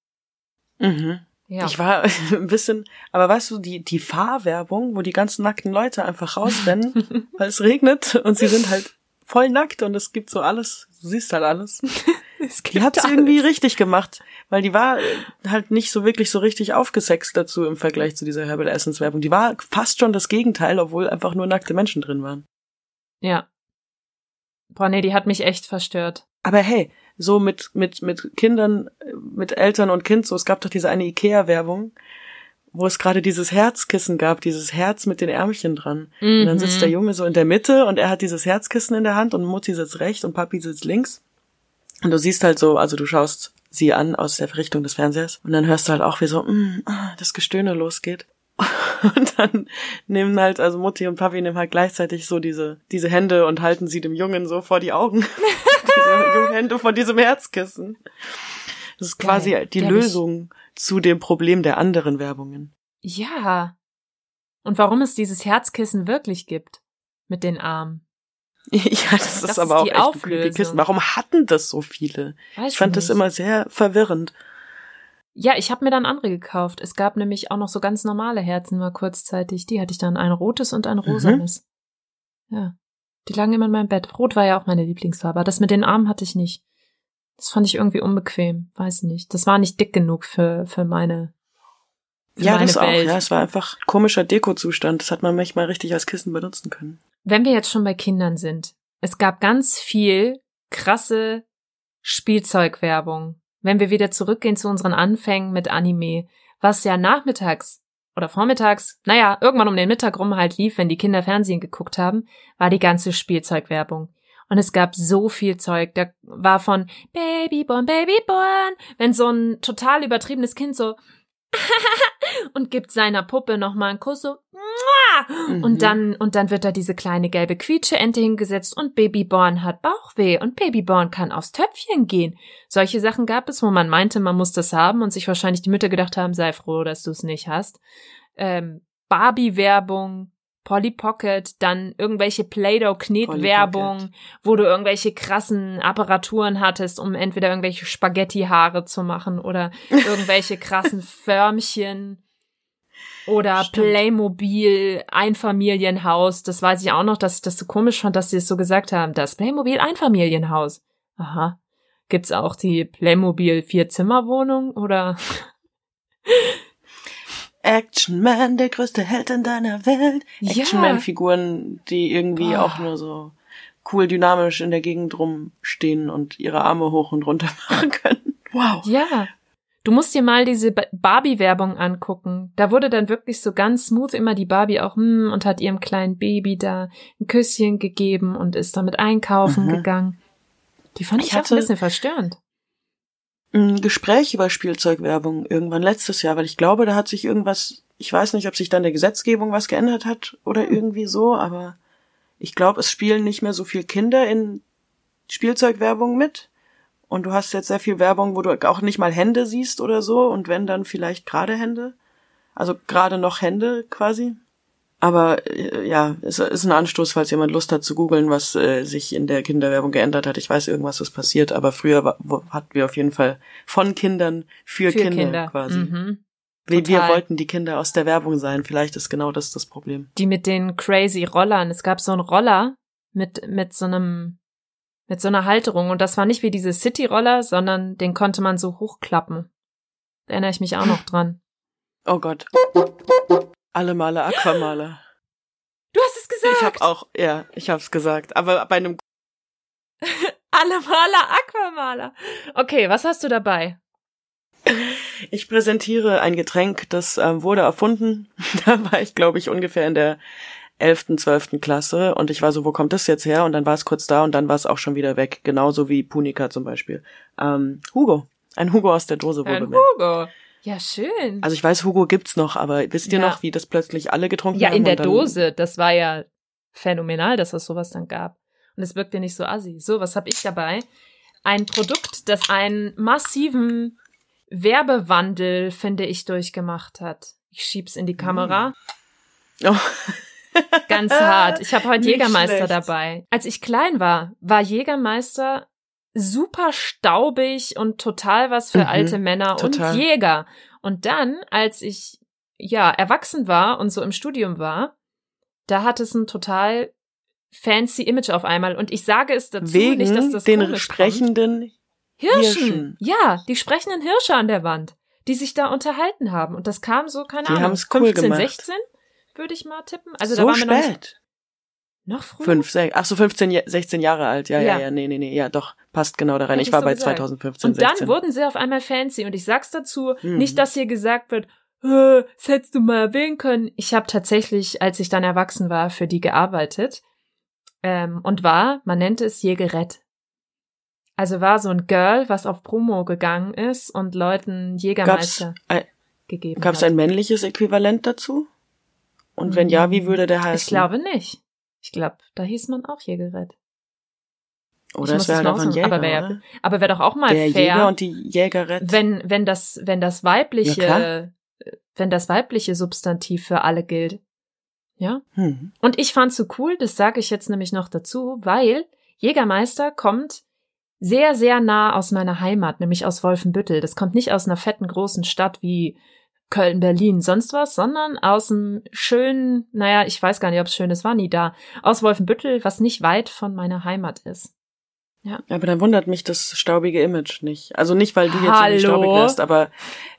Mhm. Ja. Ich war ein bisschen, aber weißt du, die, die Fahrwerbung, wo die ganzen nackten Leute einfach rausrennen, weil es regnet und sie sind halt voll nackt und es gibt so alles, du siehst halt alles. Es Die hat's alles. irgendwie richtig gemacht, weil die war äh, halt nicht so wirklich so richtig aufgesext dazu im Vergleich zu dieser Herbal Essence Werbung. Die war fast schon das Gegenteil, obwohl einfach nur nackte Menschen drin waren. Ja. Boah, nee, die hat mich echt verstört. Aber hey, so mit, mit, mit Kindern, äh, mit Eltern und Kind, so, es gab doch diese eine Ikea-Werbung, wo es gerade dieses Herzkissen gab, dieses Herz mit den Ärmchen dran. Und dann sitzt Mhm. der Junge so in der Mitte und er hat dieses Herzkissen in der Hand und Mutti sitzt rechts und Papi sitzt links. Und du siehst halt so, also du schaust sie an aus der Richtung des Fernsehers und dann hörst du halt auch, wie so, mm, ah, das Gestöhne losgeht. Und dann nehmen halt, also Mutti und Papi nehmen halt gleichzeitig so diese, diese Hände und halten sie dem Jungen so vor die Augen. diese jungen Hände von diesem Herzkissen. Das ist Geil. quasi die Die ich- Lösung zu dem Problem der anderen Werbungen. Ja. Und warum es dieses Herzkissen wirklich gibt. Mit den Armen. Ja, das, Das ist aber ist auch echt ein creepy Auflösung. Kissen. Warum hatten das so viele? Weiß Ich fand das immer sehr verwirrend. Ja, ich habe mir dann andere gekauft. Es gab nämlich auch noch so ganz normale Herzen mal kurzzeitig. Die hatte ich dann ein rotes und ein rosanes. Ja. Die lagen immer in meinem Bett. Rot war ja auch meine Lieblingsfarbe. Das mit den Armen hatte ich nicht. Das fand ich irgendwie unbequem. Weiß nicht. Das war nicht dick genug für, für meine, Ja, das auch. Welt. Ja, es war einfach komischer Dekozustand. Das hat man manchmal richtig als Kissen benutzen können. Wenn wir jetzt schon bei Kindern sind. Es gab ganz viel krasse Spielzeugwerbung. Wenn wir wieder zurückgehen zu unseren Anfängen mit Anime, was ja nachmittags oder vormittags, naja, irgendwann um den Mittag rum halt lief, wenn die Kinder Fernsehen geguckt haben, war die ganze Spielzeugwerbung. Und es gab so viel Zeug. Da war von Babyborn, Babyborn, wenn so ein total übertriebenes Kind so und gibt seiner Puppe nochmal einen Kuss so Mhm. und dann, und dann wird da diese kleine gelbe Quietscheente hingesetzt und Babyborn hat Bauchweh und Babyborn kann aufs Töpfchen gehen. Solche Sachen gab es, wo man meinte, man muss das haben und sich wahrscheinlich die Mütter gedacht haben, sei froh, dass du es nicht hast. Ähm, Barbie-Werbung, Polly Pocket, dann irgendwelche Play-Doh-Knetwerbung, wo du irgendwelche krassen Apparaturen hattest, um entweder irgendwelche Spaghetti-Haare zu machen oder irgendwelche krassen Förmchen. Oder Stimmt. Playmobil Einfamilienhaus. Das weiß ich auch noch, dass ich das so komisch fand, dass sie es so gesagt haben. Das Playmobil Einfamilienhaus. Aha. Gibt's auch die Playmobil Vier-Zimmer-Wohnung oder? Action Man, der größte Held in deiner Welt. Ja. Action Man-Figuren, die irgendwie Boah. auch nur so cool dynamisch in der Gegend rumstehen und ihre Arme hoch und runter machen können. Wow. Ja. Du musst dir mal diese Ba- Barbie-Werbung angucken. Da wurde dann wirklich so ganz smooth immer die Barbie auch hm, und hat ihrem kleinen Baby da ein Küsschen gegeben und ist damit einkaufen Mhm. gegangen. Die fand ich, Ich auch hatte- ein bisschen verstörend. Ein Gespräch über Spielzeugwerbung irgendwann letztes Jahr, weil ich glaube, da hat sich irgendwas, ich weiß nicht, ob sich dann der Gesetzgebung was geändert hat oder irgendwie so, aber ich glaube, es spielen nicht mehr so viel Kinder in Spielzeugwerbung mit. Und du hast jetzt sehr viel Werbung, wo du auch nicht mal Hände siehst oder so. Und wenn dann vielleicht gerade Hände. Also gerade noch Hände quasi. Aber äh, ja, es ist ein Anstoß, falls jemand Lust hat zu googeln, was äh, sich in der Kinderwerbung geändert hat. Ich weiß, irgendwas ist passiert, aber früher war, hatten wir auf jeden Fall von Kindern für, Für Kinder, Kinder. quasi. Mhm. Wir, wir wollten die Kinder aus der Werbung sein. Vielleicht ist genau das das Problem. Die mit den crazy Rollern. Es gab so einen Roller mit, mit so einem, mit so einer Halterung. Und das war nicht wie diese City-Roller, sondern den konnte man so hochklappen. Da erinnere ich mich auch noch dran. Oh Gott. Alle Male Aquamaler. Du hast es gesagt! Ich habe auch, ja, ich hab's gesagt. Aber bei einem Alle Maler, Aquamaler. Okay, was hast du dabei? Ich präsentiere ein Getränk, das ähm, wurde erfunden. Da war ich, glaube ich, ungefähr in der 11., 12. Klasse und ich war so, wo kommt das jetzt her? Und dann war es kurz da und dann war es auch schon wieder weg. Genauso wie Punika zum Beispiel. Ähm, Hugo. Ein Hugo aus der Dose Ein wurde mir. Hugo. Ja, schön. Also ich weiß, Hugo gibt's noch, aber wisst ihr Ja. noch, wie das plötzlich alle getrunken ja, haben? in der Dose. Das war ja phänomenal, dass es sowas dann gab. Und es wirkt ja nicht so assi. So, was habe ich dabei? Ein Produkt, das einen massiven Werbewandel, finde ich, durchgemacht hat. Ich schieb's in die Kamera. Oh. Ganz hart. Ich habe heute Nicht Jägermeister schlecht. dabei. Als ich klein war, war Jägermeister super staubig und total was für Mhm, alte Männer total. und Jäger. Und dann, als ich ja erwachsen war und so im Studium war, da hat es ein total fancy Image auf einmal. Und ich sage es dazu, Wegen nicht, dass das den sprechenden Hirschen. Hirschen. Ja, die sprechenden Hirsche an der Wand, die sich da unterhalten haben. Und das kam so, keine Die Ahnung, cool 15, gemacht. 16, würde ich mal tippen. Also da so waren wir spät. Noch früher. Fünf, sechs, ach so 15, Ja- 16 Jahre alt. Ja, ja, Ja. ja, nee, nee, nee, ja, doch, passt genau da rein. Hätte Ich war so bei gesagt. 2015, Und dann 16. wurden sie auf einmal fancy. Und ich sag's dazu, Mhm. nicht, dass hier gesagt wird, "Äh, das hättest du mal erwähnen können. Ich habe tatsächlich, als ich dann erwachsen war, für die gearbeitet. Ähm, und war, man nennt es Jägerett. Also war so ein Girl, was auf Promo gegangen ist und Leuten Gab's, Jägermeister ein, gegeben gab's hat. ein männliches Äquivalent dazu? Und wenn ja, wie würde der heißen? Ich glaube nicht. Ich glaube, da hieß man auch Jägerett. ich Oder muss es wäre halt ein Jäger, aber wär- wäre doch auch mal Der fair. Jäger und die Jägerett. wenn wenn das wenn das weibliche Ja, wenn das weibliche Substantiv für alle gilt. Ja? hm. Und ich fand's so cool, das sage ich jetzt nämlich noch dazu, weil Jägermeister kommt sehr sehr nah aus meiner Heimat, nämlich aus Wolfenbüttel. Das kommt nicht aus einer fetten großen Stadt wie Köln, Berlin, sonst was, sondern aus einem schönen, naja, ich weiß gar nicht, ob es schön ist, war nie da, aus Wolfenbüttel, was nicht weit von meiner Heimat ist. Aber dann wundert mich das staubige Image nicht. Also nicht, weil du jetzt Hallo? irgendwie staubig wärst, aber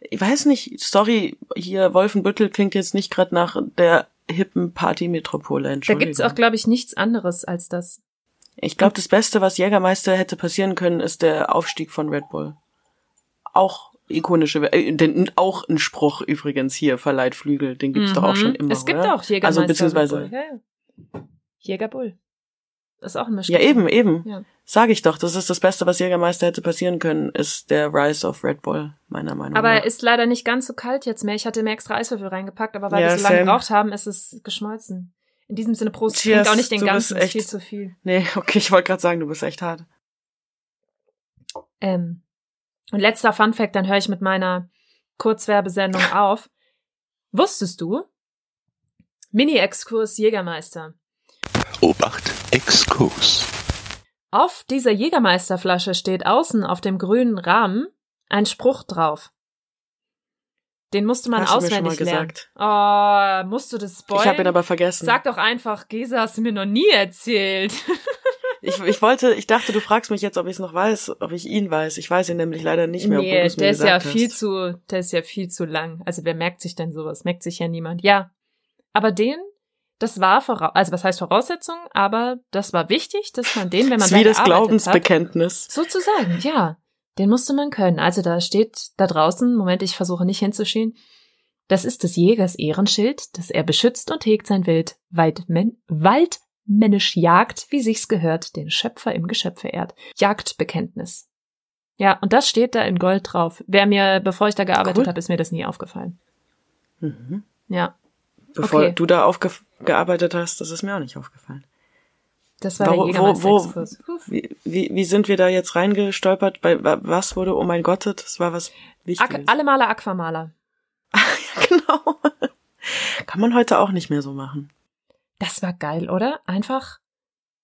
ich weiß nicht, sorry, hier Wolfenbüttel klingt jetzt nicht gerade nach der hippen Partymetropole, Da Entschuldigung. gibt's auch, glaube ich, nichts anderes als das. Ich glaube, das Beste, was Jägermeister hätte passieren können, ist der Aufstieg von Red Bull. Auch ikonische, äh, denn auch ein Spruch übrigens hier, verleiht Flügel, den gibt's doch auch Mhm. schon immer, Es gibt oder? auch Jägermeister. Also beziehungsweise. Ja, ja. Jägerbull. Das ist auch ein Mischung. ja eben, eben. Ja. Sag ich doch, das ist das Beste, was Jägermeister hätte passieren können, ist der Rise of Red Bull, meiner Meinung Aber nach. er ist leider nicht ganz so kalt jetzt mehr. Ich hatte mir extra Eiswürfel reingepackt, aber weil Ja, wir so lange gebraucht haben, ist es geschmolzen. In diesem Sinne, Prost, Cheers, trink auch nicht den ganzen, ist viel zu viel. Nee, okay, ich wollte gerade sagen, du bist echt hart. Ähm, und letzter Fun Fact, dann höre ich mit meiner Kurzwerbesendung auf. Wusstest du? Mini-Exkurs Jägermeister. Obacht, Exkurs. Auf dieser Jägermeisterflasche steht außen auf dem grünen Rahmen ein Spruch drauf. Den musste man Hast du mir schon auswendig mal lernen. gesagt. Oh, musst du das spoilern? Ich habe ihn aber vergessen. Sag doch einfach, Gesa, hast du mir noch nie erzählt. Ich, ich wollte, ich dachte, du fragst mich jetzt, ob ich es noch weiß, ob ich ihn weiß. Ich weiß ihn nämlich leider nicht mehr, nee, der ist ja viel hast. zu, der ist ja viel zu lang. Also wer merkt sich denn sowas? Merkt sich ja niemand. Ja. Aber den, das war voraus, also was heißt Voraussetzung, aber das war wichtig, dass man den, wenn man Das ist wie das gearbeitet hat, Glaubensbekenntnis. Sozusagen, ja. Den musste man können. Also da steht da draußen, Moment, ich versuche nicht hinzuschieben. Das ist des Jägers Ehrenschild, das er beschützt und hegt sein Wild, Weidmen, waldmännisch jagt, wie sich's gehört, den Schöpfer im Geschöpfe ehrt. Jagdbekenntnis. Ja, und das steht da in Gold drauf. Wer mir, bevor ich da gearbeitet Cool. habe, ist mir das nie aufgefallen. Mhm. Ja. Bevor Okay. du da aufgearbeitet hast, das ist mir auch nicht aufgefallen. Das war der Wo- wo-. Wie, wie, wie sind wir da jetzt reingestolpert? Bei wa- was wurde, oh mein Gott, das war was Wichtiges. alle Maler Aquamaler. genau. Kann man heute auch nicht mehr so machen. Das war geil, oder? Einfach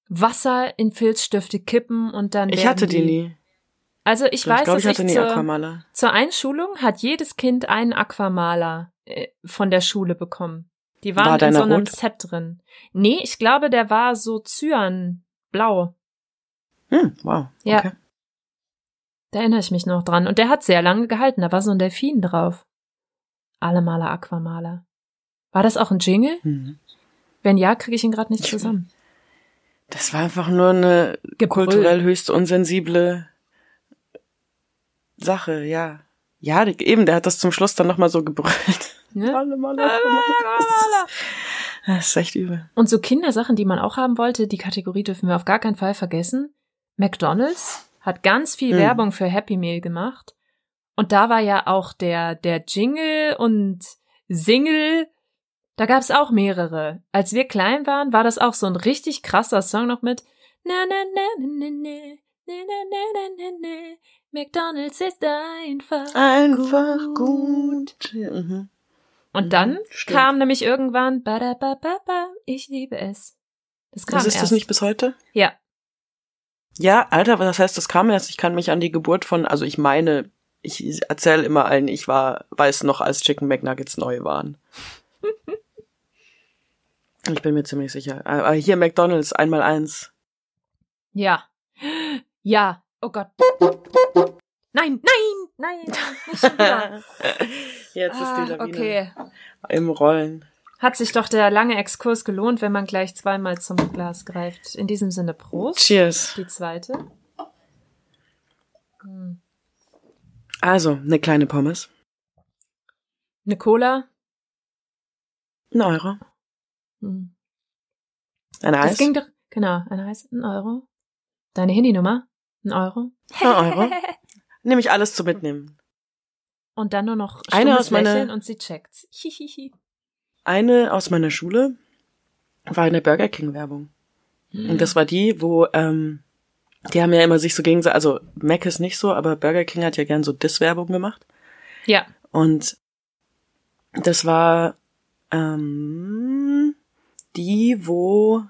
Wasser in Filzstifte kippen und dann. Ich hatte die nie. Also ich Ich weiß, glaube, dass ich hatte ich nie zur, Aquamaler. zur Einschulung hat jedes Kind einen Aquamaler äh, von der Schule bekommen. Die waren War in so einem rot? Set drin. Nee, ich glaube, der war so Cyan-blau. Hm, wow. Ja. Okay. Da erinnere ich mich noch dran. Und der hat sehr lange gehalten. Da war so ein Delfin drauf. Alle Maler Aquamaler. War das auch ein Jingle? Mhm. Wenn ja, kriege ich ihn gerade nicht Ich- zusammen. Das war einfach nur eine Gebrüll. kulturell höchst unsensible Sache, ja. Ja, eben, der hat das zum Schluss dann nochmal so gebrüllt. Ne? Alle Mal Aquamaler. Das ist echt übel. Und so Kindersachen, die man auch haben wollte, die Kategorie dürfen wir auf gar keinen Fall vergessen. McDonald's hat ganz viel Hm. Werbung für Happy Meal gemacht. Und da war ja auch der, der Jingle und Single. Da gab's auch mehrere. Als wir klein waren, war das auch so ein richtig krasser Song noch mit na na na na na na na na na na na na McDonald's ist einfach Einfach gut. Mhm. Und dann Mhm, stimmt. kam nämlich irgendwann ba ba ba ba ich liebe es. Das kam Das ist erst. das nicht bis heute? Ja. Ja, Alter, was das heißt, das kam erst. Ich kann mich an die Geburt von, also ich meine, ich erzähle immer allen, ich war, weiß noch, als Chicken McNuggets neu waren. Ich bin mir ziemlich sicher. Aber hier McDonald's, einmal eins. Ja. Ja. Oh Gott. Nein, nein, nein, nicht schon wieder. Jetzt ist Ah, die Lawine okay. im Rollen. Hat sich doch der lange Exkurs gelohnt, wenn man gleich zweimal zum Glas greift. In diesem Sinne Prost. Cheers. Die zweite. Hm. Also, eine kleine Pommes. Eine Cola. Ein Euro. Hm. Ein Das Eis. ging doch, genau, ein Eis, ein Euro. Deine Handynummer, ein Euro. Ein Euro. Nehme ich alles zum Mitnehmen. Und dann nur noch Eine aus meiner- und sie checkt's. Hihihi. Eine aus meiner Schule war eine Burger King Werbung. Und das war die, wo, ähm, die haben ja immer sich so gegenseitig, also Mac ist nicht so, aber Burger King hat ja gern so Diss-Werbung gemacht. Ja. Und das war ähm, die, wo,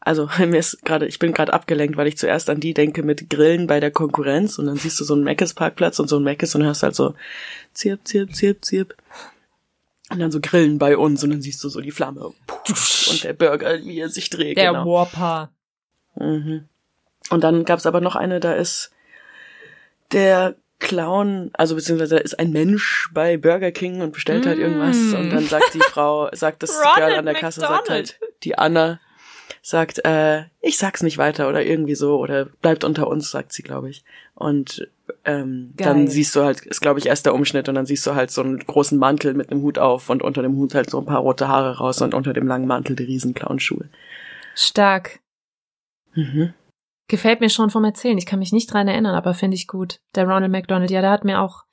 also mir ist gerade, ich bin gerade abgelenkt, weil ich zuerst an die denke mit Grillen bei der Konkurrenz und dann siehst du so einen Meckes Parkplatz und so einen Meckes und hörst halt so zirp, zirp, zirp, zirp. Und dann so Grillen bei uns und dann siehst du so die Flamme und der Burger, wie er sich dreht. Der genau. Whopper. Mhm. Und dann gab's aber noch eine, da ist der Clown, also beziehungsweise ist ein Mensch bei Burger King und bestellt halt irgendwas Mm. und dann sagt die Frau, sagt das Ronald Girl an der Kasse, sagt halt, die Anna sagt, äh, ich sag's nicht weiter oder irgendwie so oder bleibt unter uns, sagt sie, glaube ich. Und ähm, Geil. dann siehst du halt, ist glaube ich erst der Umschnitt und dann siehst du halt so einen großen Mantel mit einem Hut auf und unter dem Hut halt so ein paar rote Haare raus und unter dem langen Mantel die riesen Clownschuhe. Stark. Mhm. Gefällt mir schon vom Erzählen. Ich kann mich nicht dran erinnern, aber finde ich gut. Der Ronald McDonald, ja, der hat mir auch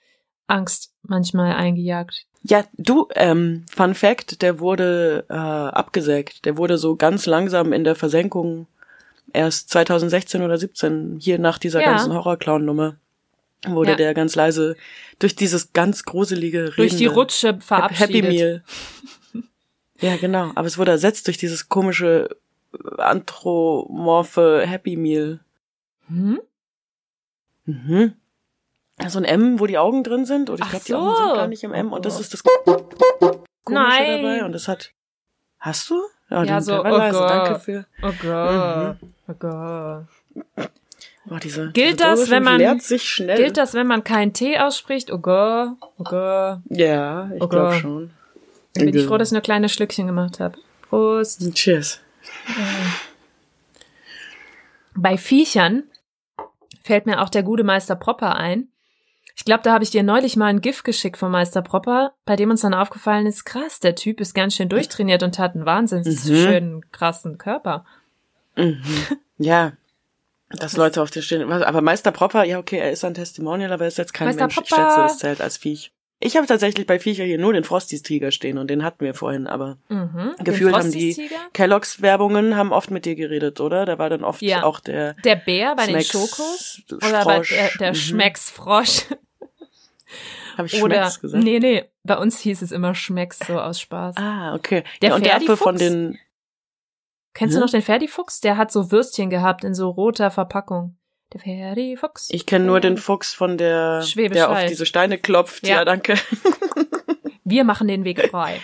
Angst manchmal eingejagt. Ja, du, ähm, Fun Fact, der wurde äh, abgesägt. Der wurde so ganz langsam in der Versenkung erst 2016 oder 17, hier nach dieser Ja. ganzen Horrorclown-Nummer, wurde Ja. der ganz leise durch dieses ganz gruselige Durch die Rutsche verabschiedet. Happy Meal. ja, genau. Aber es wurde ersetzt durch dieses komische anthropomorphe Happy Meal. Hm? Mhm. So ein M, wo die Augen drin sind. Und ich glaube, die so. Augen sind gar nicht im M. Oh Und das Gott. ist das Komische Nein. dabei. Und das hat. Hast du? Ja, dann- so, oh. Gott. Danke für. Oh Gott. Oh Gott. Oh, diese, Gilt diese das, wenn man- leert sich schnell. Gilt das, wenn man keinen T ausspricht? Oh Gott. Oh Gott. Ja, ich Oh glaube schon. Bin ich froh, dass ich nur kleine Schlückchen gemacht habe. Prost. Cheers. Bei Viechern fällt mir auch der gute Meister Propper ein. Ich glaube, da habe ich dir neulich mal ein GIF geschickt von Meister Propper, bei dem uns dann aufgefallen ist, krass, der Typ ist ganz schön durchtrainiert und hat einen wahnsinnig Mhm. schönen, krassen Körper. Mhm. Ja. Dass Leute auf dir stehen. Aber Meister Propper, ja, okay, er ist ein Testimonial, aber er ist jetzt kein Meister Mensch. Ich Propper. schätze, das zählt als Viech. Ich habe tatsächlich bei Viecher hier nur den Frosties-Tiger stehen und den hatten wir vorhin, aber Mhm. Den gefühlt haben die? Kellogg's Werbungen haben oft mit dir geredet, oder? Da war dann oft Ja. auch der Der Bär bei den Smacks Schokos? Oder bei Frosch. der, der Mhm. Schmecksfrosch? Habe ich Oder, Schmecks gesagt? nee, nee, bei uns hieß es immer Schmecks so aus Spaß. Ah, okay. Der ja, und der Affe von den Kennst Hm? du noch den Ferdi-Fuchs? Der hat so Würstchen gehabt in so roter Verpackung. Der Ferdi-Fuchs. Ich kenne nur den Fuchs von der, Schwäbisch der auf diese Steine klopft. Ja, Ja. danke. Wir machen den Weg frei.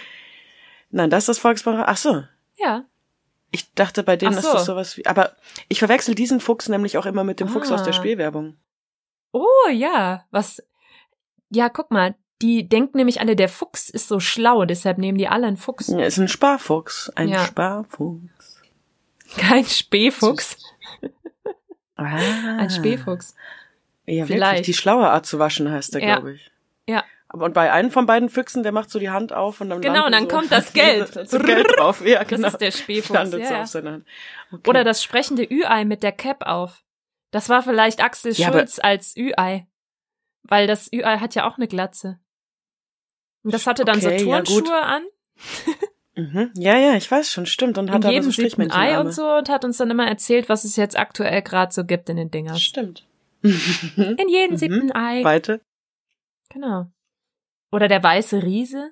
Nein, das ist das Volksbank. Ach so. Ja. Ich dachte, bei denen Ach ist so. das sowas wie. Aber ich verwechsel diesen Fuchs nämlich auch immer mit dem Fuchs aus der Ah. Spielwerbung. Oh, ja. Was? Ja, guck mal. Die denken nämlich alle, der Fuchs ist so schlau, deshalb nehmen die alle einen Fuchs. Ja, ist ein Sparfuchs. Ein Ja. Sparfuchs. Kein Spähfuchs, Ah. ein Spähfuchs. Ja, Vielleicht. wirklich. Die schlaue Art zu waschen heißt der, Ja. glaube ich. Ja. Aber und bei einem von beiden Füchsen, der macht so die Hand auf und dann Genau, und dann so, kommt das Geld. so Geld drauf. Ja, Das genau. ist der Spähfuchs. Ja, so ja. auf seiner Hand. Okay. Oder das sprechende Ü-Ei mit der Cap auf. Das war vielleicht Axel Ja, Schulz als Ü-Ei. Weil das Ü-Ei hat ja auch eine Glatze. Und das hatte dann Okay, so ja. Turnschuhe an, Mhm. Ja, ja, ich weiß schon, stimmt. Und hat in jedem so siebten Ei und so und hat uns dann immer erzählt, was es jetzt aktuell gerade so gibt in den Dingers. Stimmt. In jedem Mhm. siebten Ei. Weite. Genau. Oder der weiße Riese.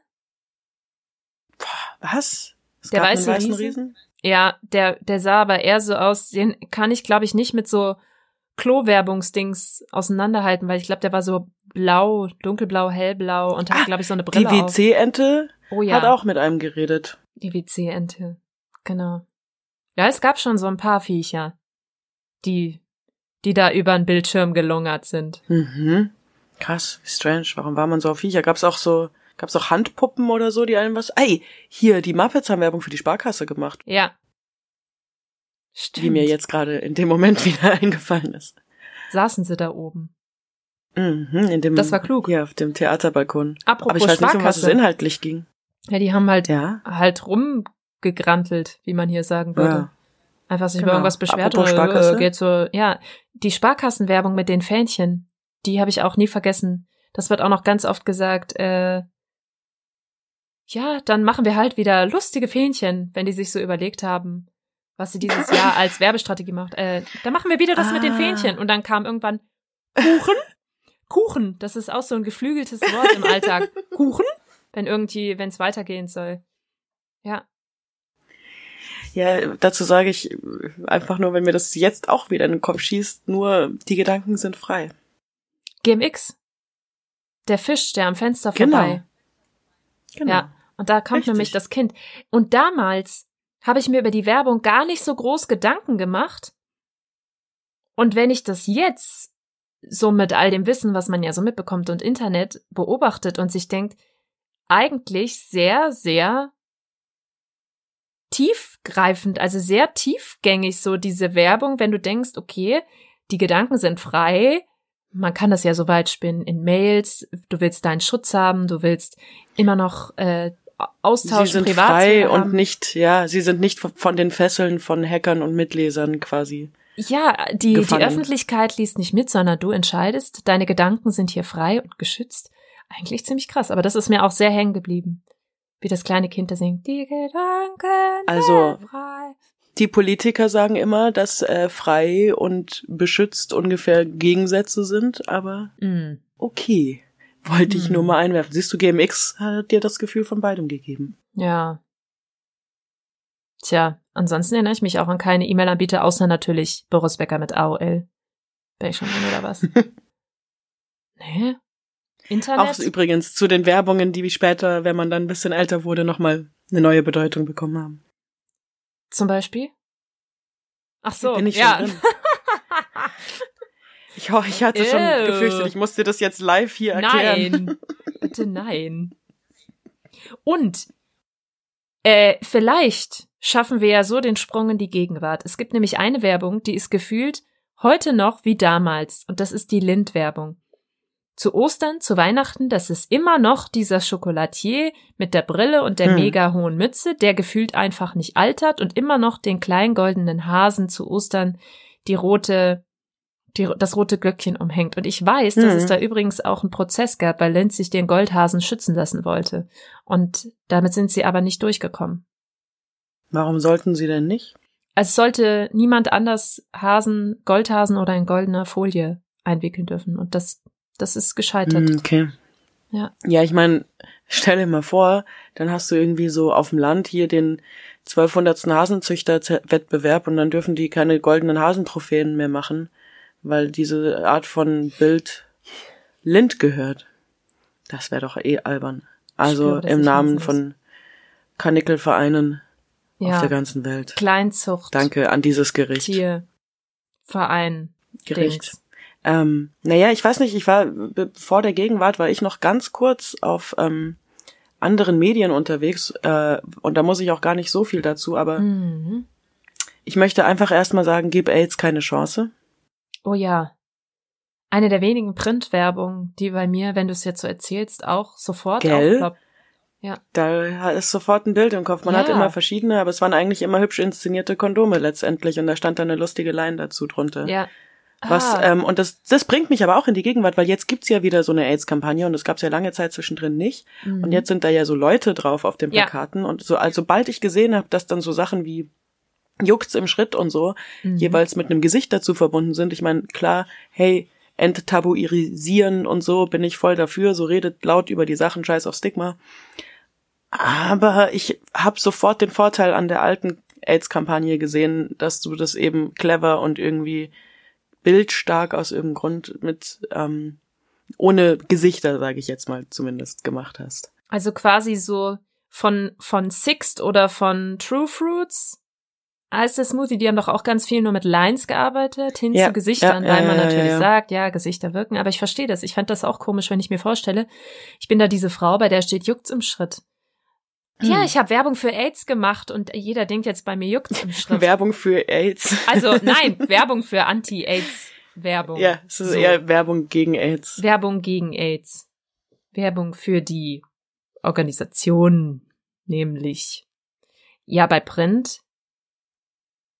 Was? Es Der weiße Riese? Riesen? Ja, der, der sah aber eher so aus, den kann ich, glaube ich, nicht mit so Klo-Werbungsdings auseinanderhalten, weil ich glaube, der war so blau, dunkelblau, hellblau und hat, Ah, glaube ich, so eine Die Brille auf. WC-Ente Oh ja, hat auch mit einem geredet. die WC-Ente. Genau. Ja, es gab schon so ein paar Viecher, die, die da über den Bildschirm gelungert sind. Mhm. Krass, wie strange. Warum war man so auf Viecher? Gab's auch so, gab's auch Handpuppen oder so, die einem was? Ey, hier, die Muppets haben Werbung für die Sparkasse gemacht, Ja. Stimmt. die mir jetzt gerade in dem Moment wieder eingefallen ist. Saßen sie da oben. Mhm, in dem, Das war klug. Hier auf dem Theaterbalkon. Apropos Aber ich weiß nicht, um was es Sparkasse. inhaltlich ging. Ja, die haben halt, Ja. halt rumgegrantelt, wie man hier sagen würde. ja. Einfach sich Genau. über irgendwas beschwert Apropos oder Sparkasse. äh, geht so, ja, die Sparkassenwerbung mit den Fähnchen, die habe ich auch nie vergessen. Das wird auch noch ganz oft gesagt, äh, ja, dann machen wir halt wieder lustige Fähnchen, wenn die sich so überlegt haben, was sie dieses Jahr als Werbestrategie macht. Äh, dann machen wir wieder das mit den Ah. Fähnchen. Und dann kam irgendwann Kuchen. Kuchen, das ist auch so ein geflügeltes Wort im Alltag. Kuchen, wenn irgendwie, wenn es weitergehen soll. Ja, Ja, dazu sage ich einfach nur, wenn mir das jetzt auch wieder in den Kopf schießt, nur die Gedanken sind frei. GMX. Der Fisch, der am Fenster Genau. vorbei. Genau. Ja. Und da kommt Richtig. nämlich das Kind. Und damals habe ich mir über die Werbung gar nicht so groß Gedanken gemacht. Und wenn ich das jetzt so mit all dem Wissen, was man ja so mitbekommt und Internet beobachtet und sich denkt, eigentlich sehr, sehr tiefgreifend, also sehr tiefgängig so diese Werbung, wenn du denkst, okay, die Gedanken sind frei, man kann das ja so weit spinnen in Mails, du willst deinen Schutz haben, du willst immer noch äh, Austausch sie sind Privatsphäre frei und nicht, ja, sie sind nicht von den Fesseln von Hackern und Mitlesern quasi. Ja, die, die. Öffentlichkeit liest nicht mit, sondern du entscheidest, deine Gedanken sind hier frei und geschützt. Eigentlich ziemlich krass, aber das ist mir auch sehr hängen geblieben. Wie das kleine Kind da singt. Die Gedanken Also- frei. Die Politiker sagen immer, dass äh, frei und beschützt ungefähr Gegensätze sind, aber Mm. okay. Wollte ich nur mal einwerfen. Siehst du, GMX hat dir das Gefühl von beidem gegeben. Ja. Tja, ansonsten erinnere ich mich auch an keine E-Mail-Anbieter, außer natürlich Boris Becker mit AOL. Bin ich schon drin oder was? nee? Internet? Auch übrigens zu den Werbungen, die wie später, wenn man dann ein bisschen älter wurde, nochmal eine neue Bedeutung bekommen haben. Zum Beispiel? Ach so, ja. Ich, ich hatte schon Ew. gefürchtet, ich musste das jetzt live hier erklären. Nein. Bitte nein. Und äh, vielleicht schaffen wir ja so den Sprung in die Gegenwart. Es gibt nämlich eine Werbung, die ist gefühlt heute noch wie damals. Und das ist die Lind-Werbung. Zu Ostern, zu Weihnachten, das ist immer noch dieser Schokolatier mit der Brille und der Hm. mega hohen Mütze, der gefühlt einfach nicht altert und immer noch den kleinen goldenen Hasen zu Ostern die rote die, das rote Glöckchen umhängt. Und ich weiß, dass Mhm. es da übrigens auch einen Prozess gab, weil Lenz sich den Goldhasen schützen lassen wollte. Und damit sind sie aber nicht durchgekommen. Warum sollten sie denn nicht? Es sollte niemand anders Hasen, Goldhasen oder in goldener Folie einwickeln dürfen. Und das, das ist gescheitert. Hm, okay. Ja. Ja, ich meine, stell dir mal vor, dann hast du irgendwie so auf dem Land hier den 1200. Hasenzüchter-Wettbewerb und dann dürfen die keine goldenen Hasentrophäen mehr machen, weil diese Art von Bild Lind gehört. Das wäre doch eh albern. Also spüre, im Namen von Kanickelvereinen auf Ja. der ganzen Welt. Kleinzucht. Danke an dieses Gericht. Tier. Verein. Gericht. Dings. Ähm, naja, ich weiß nicht, ich war, vor der Gegenwart war ich noch ganz kurz auf ähm, anderen Medien unterwegs äh, und da muss ich auch gar nicht so viel dazu, aber Mhm. ich möchte einfach erstmal sagen, gib AIDS keine Chance. Oh ja. Eine der wenigen Printwerbungen, die bei mir, wenn du es jetzt so erzählst, auch sofort Gell? aufploppt. Da ist sofort ein Bild im Kopf. Man Ja. hat immer verschiedene, aber es waren eigentlich immer hübsch inszenierte Kondome letztendlich und da stand dann eine lustige Line dazu drunter. Ja. Was, Ah, ähm, und das, das bringt mich aber auch in die Gegenwart, weil jetzt gibt's ja wieder so eine AIDS-Kampagne und es gab's ja lange Zeit zwischendrin nicht. mhm. Und jetzt sind da ja so Leute drauf auf den Ja. Plakaten und so, also sobald ich gesehen habe, dass dann so Sachen wie juckt's im Schritt und so Mhm. jeweils mit einem Gesicht dazu verbunden sind. Ich meine, klar, hey, enttabuisieren und so bin ich voll dafür, so redet laut über die Sachen, scheiß auf Stigma. Aber ich habe sofort den Vorteil an der alten AIDS-Kampagne gesehen, dass du das eben clever und irgendwie bildstark aus irgendeinem Grund mit ähm, ohne Gesichter, sage ich jetzt mal zumindest, gemacht hast. Also quasi so von, von Sixt oder von True Fruits heißt der Smoothie, die haben doch auch ganz viel nur mit Lines gearbeitet, hin Ja, zu Gesichtern, ja, weil man ja, natürlich sagt, ja, Gesichter wirken, aber ich verstehe das. Ich fand das auch komisch, wenn ich mir vorstelle, ich bin da diese Frau, bei der steht juckt's im Schritt. Ja, Hm. ich habe Werbung für AIDS gemacht und jeder denkt jetzt bei mir juckt's im Schritt. Werbung für AIDS. Also nein, Werbung für Anti-AIDS-Werbung. ja, es ist So. eher Werbung gegen AIDS. Werbung gegen AIDS. Werbung für die Organisation, nämlich. Ja, bei Print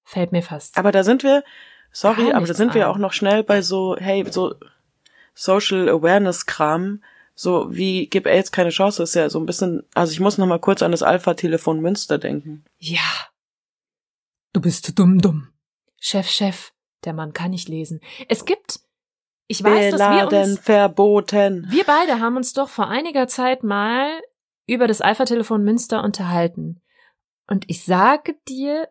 fällt mir fast. Aber da sind wir, sorry, aber da sind wir auch noch schnell bei so, hey, so Social Awareness Kram, so wie gib AIDS keine Chance, ist ja so ein bisschen, also ich muss noch mal kurz an das Alpha-Telefon Münster denken. ja. Du bist dumm, dumm. Chef, Chef, der Mann kann nicht lesen. Es gibt, ich weiß, dass wir uns, verboten. wir beide haben uns doch vor einiger Zeit mal über das Alpha-Telefon Münster unterhalten. Und ich sage dir,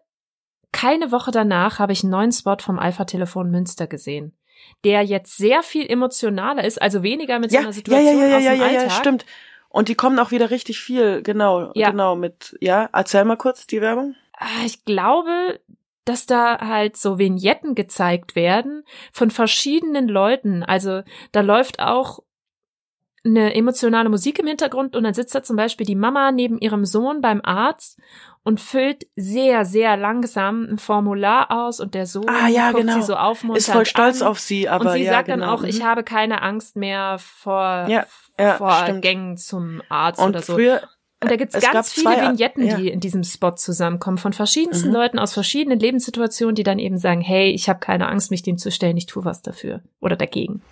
keine Woche danach habe ich einen neuen Spot vom Alpha-Telefon Münster gesehen, der jetzt sehr viel emotionaler ist, also weniger mit so Ja, einer ja, Situation ja, ja, aus ja, dem ja, ja, Alltag. stimmt. Und die kommen auch wieder richtig viel, genau, Ja. genau mit, ja, erzähl mal kurz die Werbung. Ah, Ich glaube, dass da halt so Vignetten gezeigt werden von verschiedenen Leuten. Also da läuft auch eine emotionale Musik im Hintergrund und dann sitzt da zum Beispiel die Mama neben ihrem Sohn beim Arzt und füllt sehr, sehr langsam ein Formular aus und der Sohn Ah, ja, genau. sie so aufmunternd Ist voll stolz an. auf sie, aber und sie ja, sagt genau. dann auch, ich mhm. habe keine Angst mehr vor, Ja, ja, vor stimmt. Gängen zum Arzt Und oder so. früher, Und da gibt's Es ganz viele zwei- Vignetten, ja. die in diesem Spot zusammenkommen, von verschiedensten Mhm. Leuten aus verschiedenen Lebenssituationen, die dann eben sagen, hey, ich habe keine Angst, mich dem zu stellen, ich tue was dafür oder dagegen.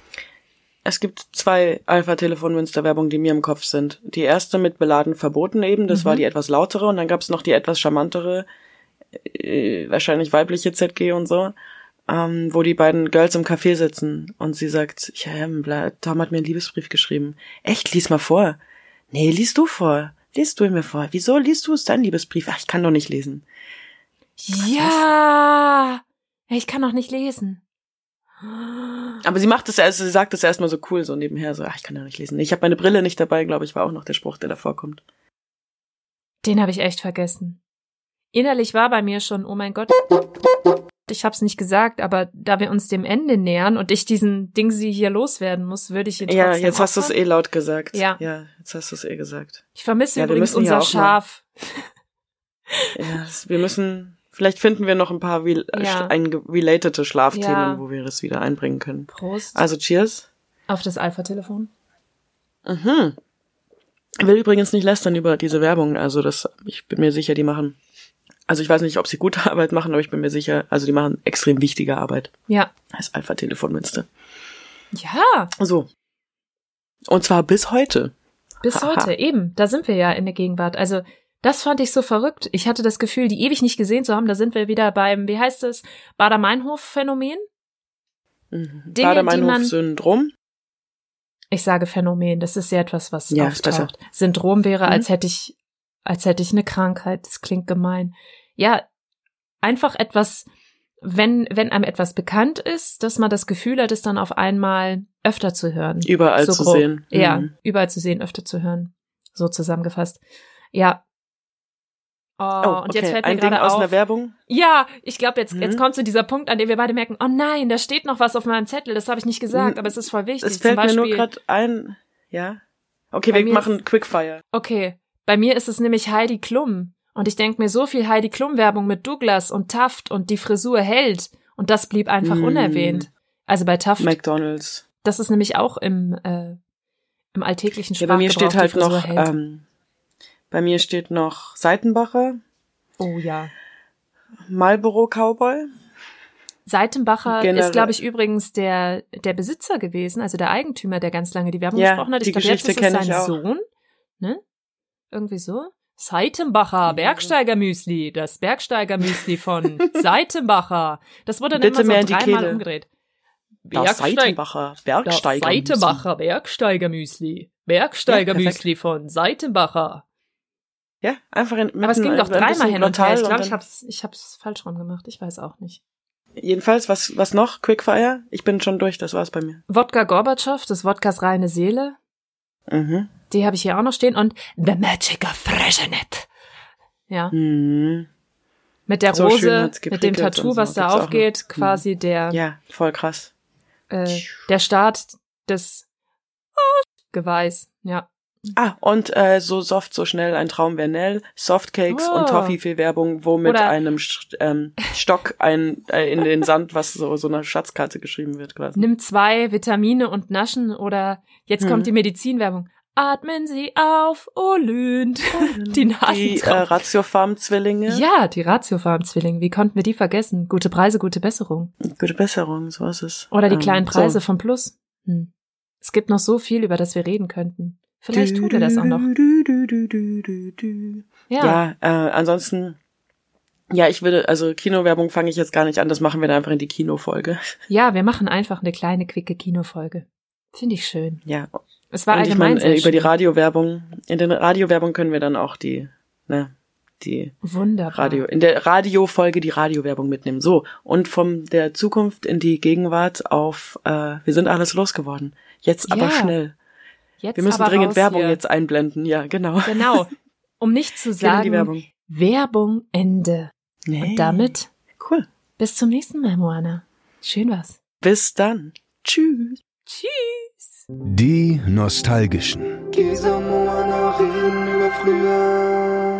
Es gibt zwei Alpha-Telefon-Münster-Werbungen, die mir im Kopf sind. Die erste mit beladen verboten eben, das Mhm. war die etwas lautere und dann gab's noch die etwas charmantere, äh, wahrscheinlich weibliche ZG und so, ähm, wo die beiden Girls im Café sitzen und sie sagt, ja, bla, Tom hat mir einen Liebesbrief geschrieben. Echt, lies mal vor. Nee, lies du vor. Lies du mir vor. Wieso liest du es dein Liebesbrief? Ach, ich kann doch nicht lesen. Ja, ich kann noch nicht lesen. Aber sie macht es erst, sie sagt es erstmal so cool, so nebenher, so, ach, ich kann doch nicht lesen. Ich habe meine Brille nicht dabei, glaube ich, war auch noch der Spruch, der davor kommt. Den habe ich echt vergessen. Innerlich war bei mir schon, oh mein Gott, ich hab's nicht gesagt, aber da wir uns dem Ende nähern und ich diesen Ding sie hier loswerden muss, würde ich ihn Ja, trotzdem jetzt hast du es eh laut gesagt. Ja. Ja, jetzt hast du es eh gesagt. Ich vermisse Ja, übrigens ja unser Schaf. Ja, wir müssen, vielleicht finden wir noch ein paar rel Ja. relatete Schlafthemen, Ja. wo wir das wieder einbringen können. Prost. Also cheers. auf das Alpha-Telefon. Mhm. Ich will übrigens nicht lästern über diese Werbung, also das, ich bin mir sicher, die machen Also ich weiß nicht, ob sie gute Arbeit machen, aber ich bin mir sicher, also die machen extrem wichtige Arbeit. Ja. als Alpha Telefon Münster. Ja, So. Und zwar bis heute. bis Haha. heute, eben. Da sind wir ja in der Gegenwart. Also, das fand ich so verrückt. Ich hatte das Gefühl, die ewig nicht gesehen zu haben. Da sind wir wieder beim, wie heißt es, Bader-Meinhof-Phänomen? Mhm. Bader-Meinhof-Syndrom. Ich sage Phänomen, das ist ja etwas, was Ja, auftaucht. Syndrom wäre, Mhm. als hätte ich, als hätte ich eine Krankheit. Das klingt gemein. Ja, einfach etwas, wenn, wenn einem etwas bekannt ist, dass man das Gefühl hat, es dann auf einmal öfter zu hören. Überall So zu grob. sehen. Ja, Mhm. überall zu sehen, öfter zu hören. So zusammengefasst. Ja. Oh, Oh, und okay. jetzt fällt mir Ein Ding gerade aus auf. einer Werbung. Ja, ich glaube, jetzt, Mhm. jetzt kommt zu dieser Punkt, an dem wir beide merken, oh nein, da steht noch was auf meinem Zettel, das habe ich nicht gesagt, aber es ist voll wichtig. Es fällt Zum mir nur Beispiel- gerade ein. Ja. Okay, wir machen Quickfire. Okay, bei mir ist es nämlich Heidi Klum. Und ich denk mir so viel Heidi Klum-Werbung mit Douglas und Taft und die Frisur hält. Und das blieb einfach Mm. unerwähnt. Also bei Taft, McDonalds. das ist nämlich auch im, äh, im alltäglichen Ja, bei mir Sprachgebrauch steht halt noch, ähm, bei mir steht noch Seitenbacher, oh ja. Marlboro Cowboy. Seitenbacher Generell- ist, glaube ich, übrigens der, der Besitzer gewesen, also der Eigentümer, der ganz lange die Werbung Ja, gesprochen hat. Ich die glaube, jetzt ist es sein. Sohn. Ne? Irgendwie so. Seitenbacher, Bergsteigermüsli, das Bergsteigermüsli von Seitenbacher. Das wurde dann Bitte immer so dreimal umgedreht. Das Bergsteig- Seitenbacher das Bergsteiger. Seitenbacher Bergsteigermüsli. Bergsteigermüsli von Seitenbacher. Ja, einfach in, Aber es ging doch dreimal hin und her. Ich glaube, ich habe hab's, ich hab's falsch rum gemacht. Ich weiß auch nicht. Jedenfalls, was, was noch? Quickfire? Ich bin schon durch, das war's bei mir. Wodka Gorbatschow, das Wodkas reine Seele. Mhm. Die habe ich hier auch noch stehen. Und The Magic of Freshenet. Ja. Mhm. Mit der So Rose, mit dem Tattoo, so. was da Gibt's aufgeht, Mhm. quasi der, Ja, voll krass. äh, der Start des Geweihs. Ja. Ah, und äh, so soft, so schnell, ein Traum wäre Nell, Softcakes Oh. und Toffee-Werbung, wo mit Oder- einem Sch- ähm, Stock ein, äh, in den Sand, was so, so eine Schatzkarte geschrieben wird quasi. Nimm zwei Vitamine und Naschen oder jetzt kommt die Medizinwerbung. Atmen Sie auf, oh Lünd. Die Die äh. Ratiofarm-Zwillinge. ja, die Ratiofarm-Zwillinge. Wie konnten wir die vergessen? Gute Preise, gute Besserung. Gute Besserung, so ist es. Oder die Ähm, kleinen Preise so. vom Plus. Hm. Es gibt noch so viel, über das wir reden könnten. Vielleicht tun wir das auch noch. Ja. Ja, äh, ansonsten, ja, ich würde, also Kinowerbung fange ich jetzt gar nicht an, das machen wir dann einfach in die Kinofolge. Ja, wir machen einfach eine kleine, quicke Kinofolge. Finde ich schön. Ja. Es war Und ich allgemein meine, sehr äh, über die. Radiowerbung, in den Radiowerbung können wir dann auch die, ne, die Wunderbar. Radio, in der Radiofolge die Radiowerbung mitnehmen. So, und von der Zukunft in die Gegenwart auf, äh, wir sind alles losgeworden. Jetzt aber Ja. schnell. Jetzt Wir müssen aber dringend raus Werbung hier. jetzt einblenden. Ja, genau. Genau. Um nicht zu sagen, Werbung. Werbung Ende. Nee. Und damit Cool. bis zum nächsten Mal, Moana. Schön was. Bis dann. Tschüss. Tschüss. Die Nostalgischen. Gesa Moana reden über früher.